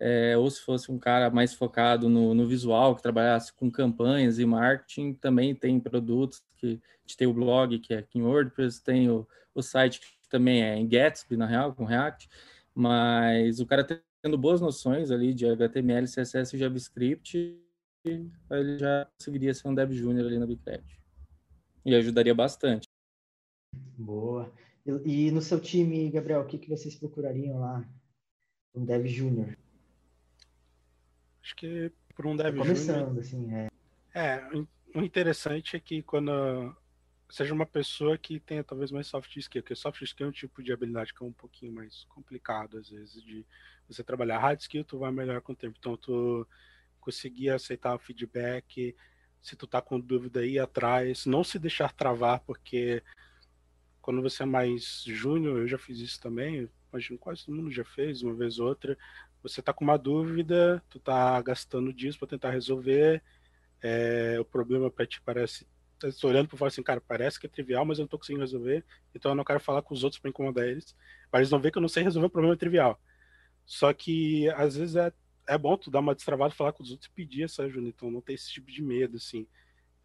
é, ou se fosse um cara mais focado no, no, visual, que trabalhasse com campanhas e marketing, também tem produtos que a gente tem o blog, que é em WordPress, tem o, o site que também é em Gatsby, na real, com React, mas o cara tendo boas noções ali de HTML, CSS e JavaScript, ele já conseguiria ser um dev júnior ali na Bicred. E ajudaria bastante. Boa. E, e, no seu time, Gabriel, o que, que vocês procurariam lá? Um dev júnior? Acho que por um dev Começando, júnior... assim, é. É, o interessante é que quando seja uma pessoa que tenha talvez mais soft skill, porque soft skill é um tipo de habilidade que é um pouquinho mais complicado às vezes de você trabalhar. Hard skill tu vai melhor com o tempo, então tu conseguir aceitar o feedback, se tu tá com dúvida aí atrás, não se deixar travar, porque quando você é mais júnior, eu já fiz isso também, imagino quase todo mundo já fez uma vez ou outra, você tá com uma dúvida, tu tá gastando disso para tentar resolver, é, o problema para ti parece estou olhando para fora assim, cara, parece que é trivial, mas eu não estou conseguindo resolver, então eu não quero falar com os outros para incomodar eles, mas eles vão ver que eu não sei resolver um problema trivial. Só que às vezes é, é bom tu dar uma destravada, falar com os outros e pedir essa ajuda, então não ter esse tipo de medo, assim.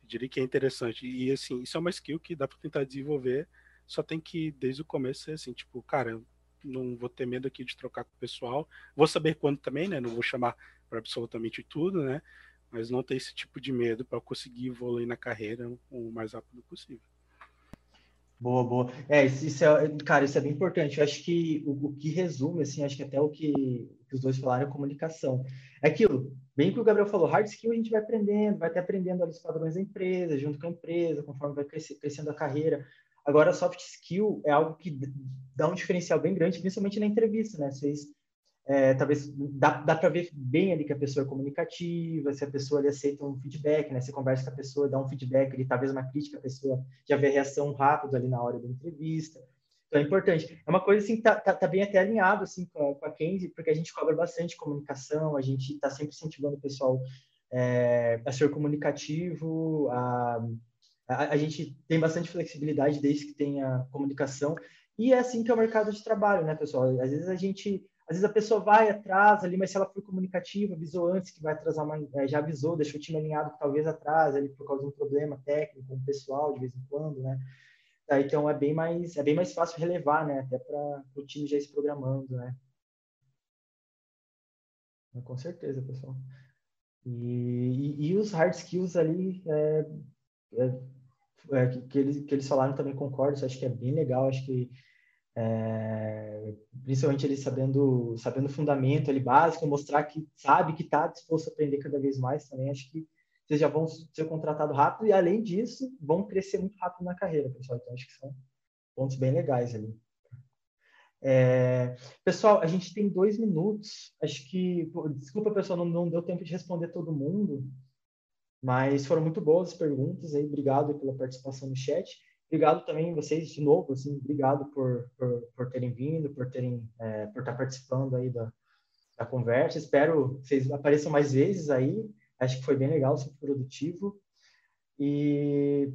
Eu diria que é interessante. E assim, isso é uma skill que dá para tentar desenvolver, só tem que desde o começo ser assim, tipo, cara, eu não vou ter medo aqui de trocar com o pessoal, vou saber quando também, né? Não vou chamar para absolutamente tudo, né? Mas não ter esse tipo de medo para conseguir evoluir na carreira o mais rápido possível. Boa, boa. É, isso é, cara, isso é bem importante. Eu acho que o, o que resume, assim, acho que até o que, que, os dois falaram é comunicação. É aquilo, bem que o Gabriel falou, hard skill a gente vai aprendendo, vai até aprendendo os padrões da empresa, junto com a empresa, conforme vai crescendo a carreira. Agora, soft skill é algo que dá um diferencial bem grande, principalmente na entrevista, né? Vocês é, talvez dá, dá para ver bem ali que a pessoa é comunicativa, se a pessoa ali aceita um feedback, né? Você conversa com a pessoa, dá um feedback ali, talvez uma crítica, a pessoa já vê a reação rápida ali na hora da entrevista. Então é importante. É uma coisa assim que tá, tá, tá bem até alinhado assim com a, com a Kenzie, porque a gente cobra bastante comunicação, a gente está sempre incentivando o pessoal é, a ser comunicativo, a, a, a gente tem bastante flexibilidade desde que tenha comunicação E é assim que é o mercado de trabalho, né, pessoal? Às vezes a gente, às vezes a pessoa vai atrás ali, mas se ela for comunicativa, avisou antes que vai atrasar, uma, é, já avisou, deixou o time alinhado que talvez atrase ali por causa de um problema técnico, um pessoal de vez em quando, né? Então é bem mais é bem mais fácil relevar, né? Até para o time já ir se programando, né? Com certeza, pessoal. E, e, e os hard skills ali é, é, é, que, eles, que eles falaram também concordo, acho que é bem legal, acho que é, principalmente ele sabendo sabendo fundamento básico, mostrar que sabe que está disposto a aprender cada vez mais também, acho que vocês já vão ser contratados rápido e além disso vão crescer muito rápido na carreira, pessoal. Então acho que são pontos bem legais ali. É, pessoal, a gente tem dois minutos. Acho que, desculpa, pessoal, não, não, deu tempo de responder todo mundo, mas foram muito boas as perguntas. Aí, obrigado pela participação no chat. Obrigado também vocês de novo, assim, obrigado por, por, por terem vindo, por terem, é, por estar participando aí da, da conversa. Espero que vocês apareçam mais vezes aí. Acho que foi bem legal, super produtivo. E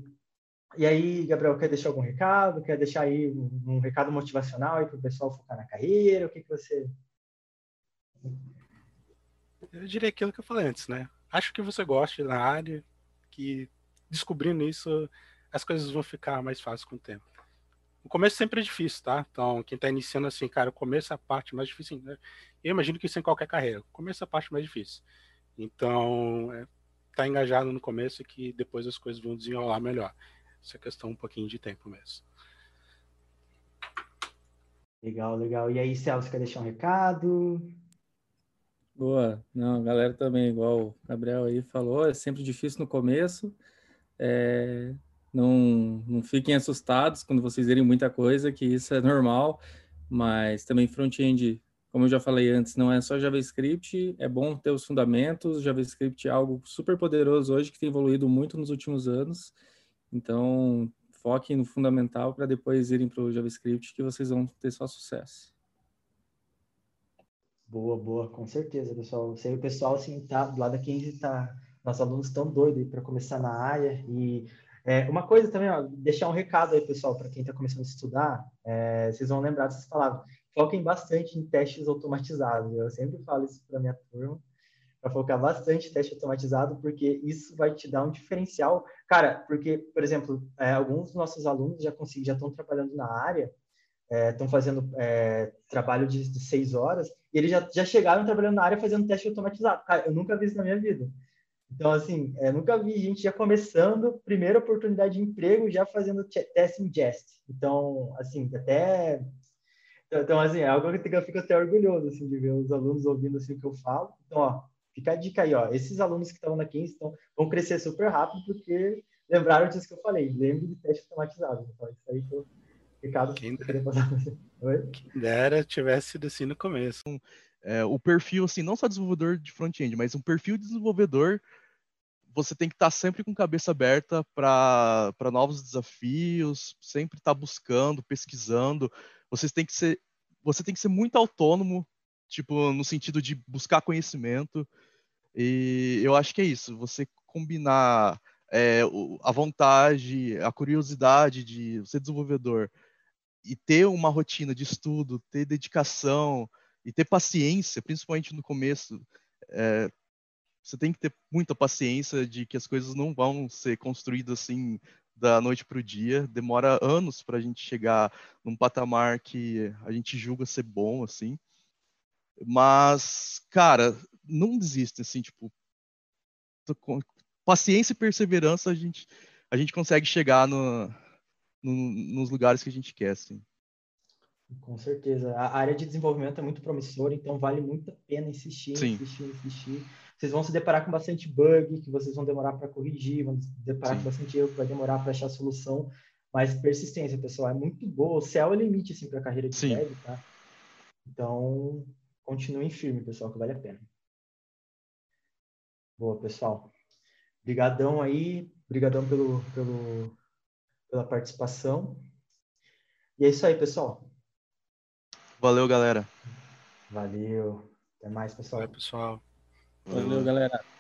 e aí, Gabriel, quer deixar algum recado? Quer deixar aí um, um recado motivacional aí para o pessoal focar na carreira? O que, que você. Eu diria aquilo que eu falei antes, né? Acho que você gosta da área, que descobrindo isso, as coisas vão ficar mais fáceis com o tempo. O começo sempre é difícil, tá? Então, quem está iniciando assim, cara, o começo é a parte mais difícil. Né? Eu imagino que isso em qualquer carreira. O começo é a parte mais difícil. Então, é, tá engajado no começo que depois as coisas vão desenrolar melhor. Isso é questão um pouquinho de tempo mesmo. Legal, legal. E aí, Celso, quer deixar um recado? Boa. Não, a galera também, igual o Gabriel aí falou, é sempre difícil no começo. É, não, não fiquem assustados quando vocês verem muita coisa, que isso é normal, mas também front-end, como eu já falei antes, não é só JavaScript, é bom ter os fundamentos. JavaScript é algo super poderoso hoje que tem evoluído muito nos últimos anos. Então, foquem no fundamental para depois irem para o JavaScript que vocês vão ter só sucesso. Boa, boa, com certeza, pessoal. Sei o pessoal assim tá do lado da 15 tá, nossos alunos estão doidos para começar na área e é, uma coisa também, ó, deixar um recado aí, pessoal, para quem está começando a estudar, é, vocês vão lembrar dessas palavras. Foquem bastante em testes automatizados. Eu sempre falo isso para minha turma para focar bastante em teste automatizado, porque isso vai te dar um diferencial. Cara, porque, por exemplo, é, alguns dos nossos alunos já conseguem, já estão trabalhando na área, estão é, fazendo é, trabalho de, de, seis horas, e eles já, já chegaram trabalhando na área fazendo teste automatizado. Cara, eu nunca vi isso na minha vida. Então, assim, é, nunca vi gente já começando, primeira oportunidade de emprego, já fazendo teste em Jest. Então, assim, até... Então, assim, é algo que eu fico até orgulhoso, assim, de ver os alunos ouvindo, assim, o que eu falo. Então, ó, Fica a dica aí, ó. Esses alunos que estão na 15 estão, vão crescer super rápido porque lembraram disso que eu falei. Lembre de teste automatizado. Então, isso aí foi o recado que eu queria passar Oi? Quem dera tivesse sido assim no começo. É, o perfil, assim, não só desenvolvedor de front-end, mas um perfil de desenvolvedor, você tem que estar sempre com cabeça aberta para novos desafios, sempre estar buscando, pesquisando. Vocês têm que ser, você tem que ser muito autônomo tipo, no sentido de buscar conhecimento. E eu acho que é isso, você combinar é, a vontade, a curiosidade de ser desenvolvedor e ter uma rotina de estudo, ter dedicação e ter paciência, principalmente no começo. É, você tem que ter muita paciência de que as coisas não vão ser construídas assim da noite para o dia. Demora anos para a gente chegar num patamar que a gente julga ser bom, assim. Mas, cara, não desista, assim, tipo, com paciência e perseverança a gente, a gente consegue chegar no, no, nos lugares que a gente quer, assim. Com certeza. A área de desenvolvimento é muito promissora, então vale muito a pena insistir, Sim. insistir, insistir. Vocês vão se deparar com bastante bug, que vocês vão demorar para corrigir, vão se deparar Sim. com bastante erro, que vai demorar para achar a solução. Mas persistência, pessoal, é muito boa. O céu é o limite, assim, para a carreira de Sim. dev, tá? Então, continuem firme, pessoal, que vale a pena. Boa, pessoal. Obrigadão aí, obrigadão pelo, pelo, pela participação. E é isso aí, pessoal. Valeu, galera. Valeu. Até mais, pessoal. Valeu, pessoal. Valeu, galera.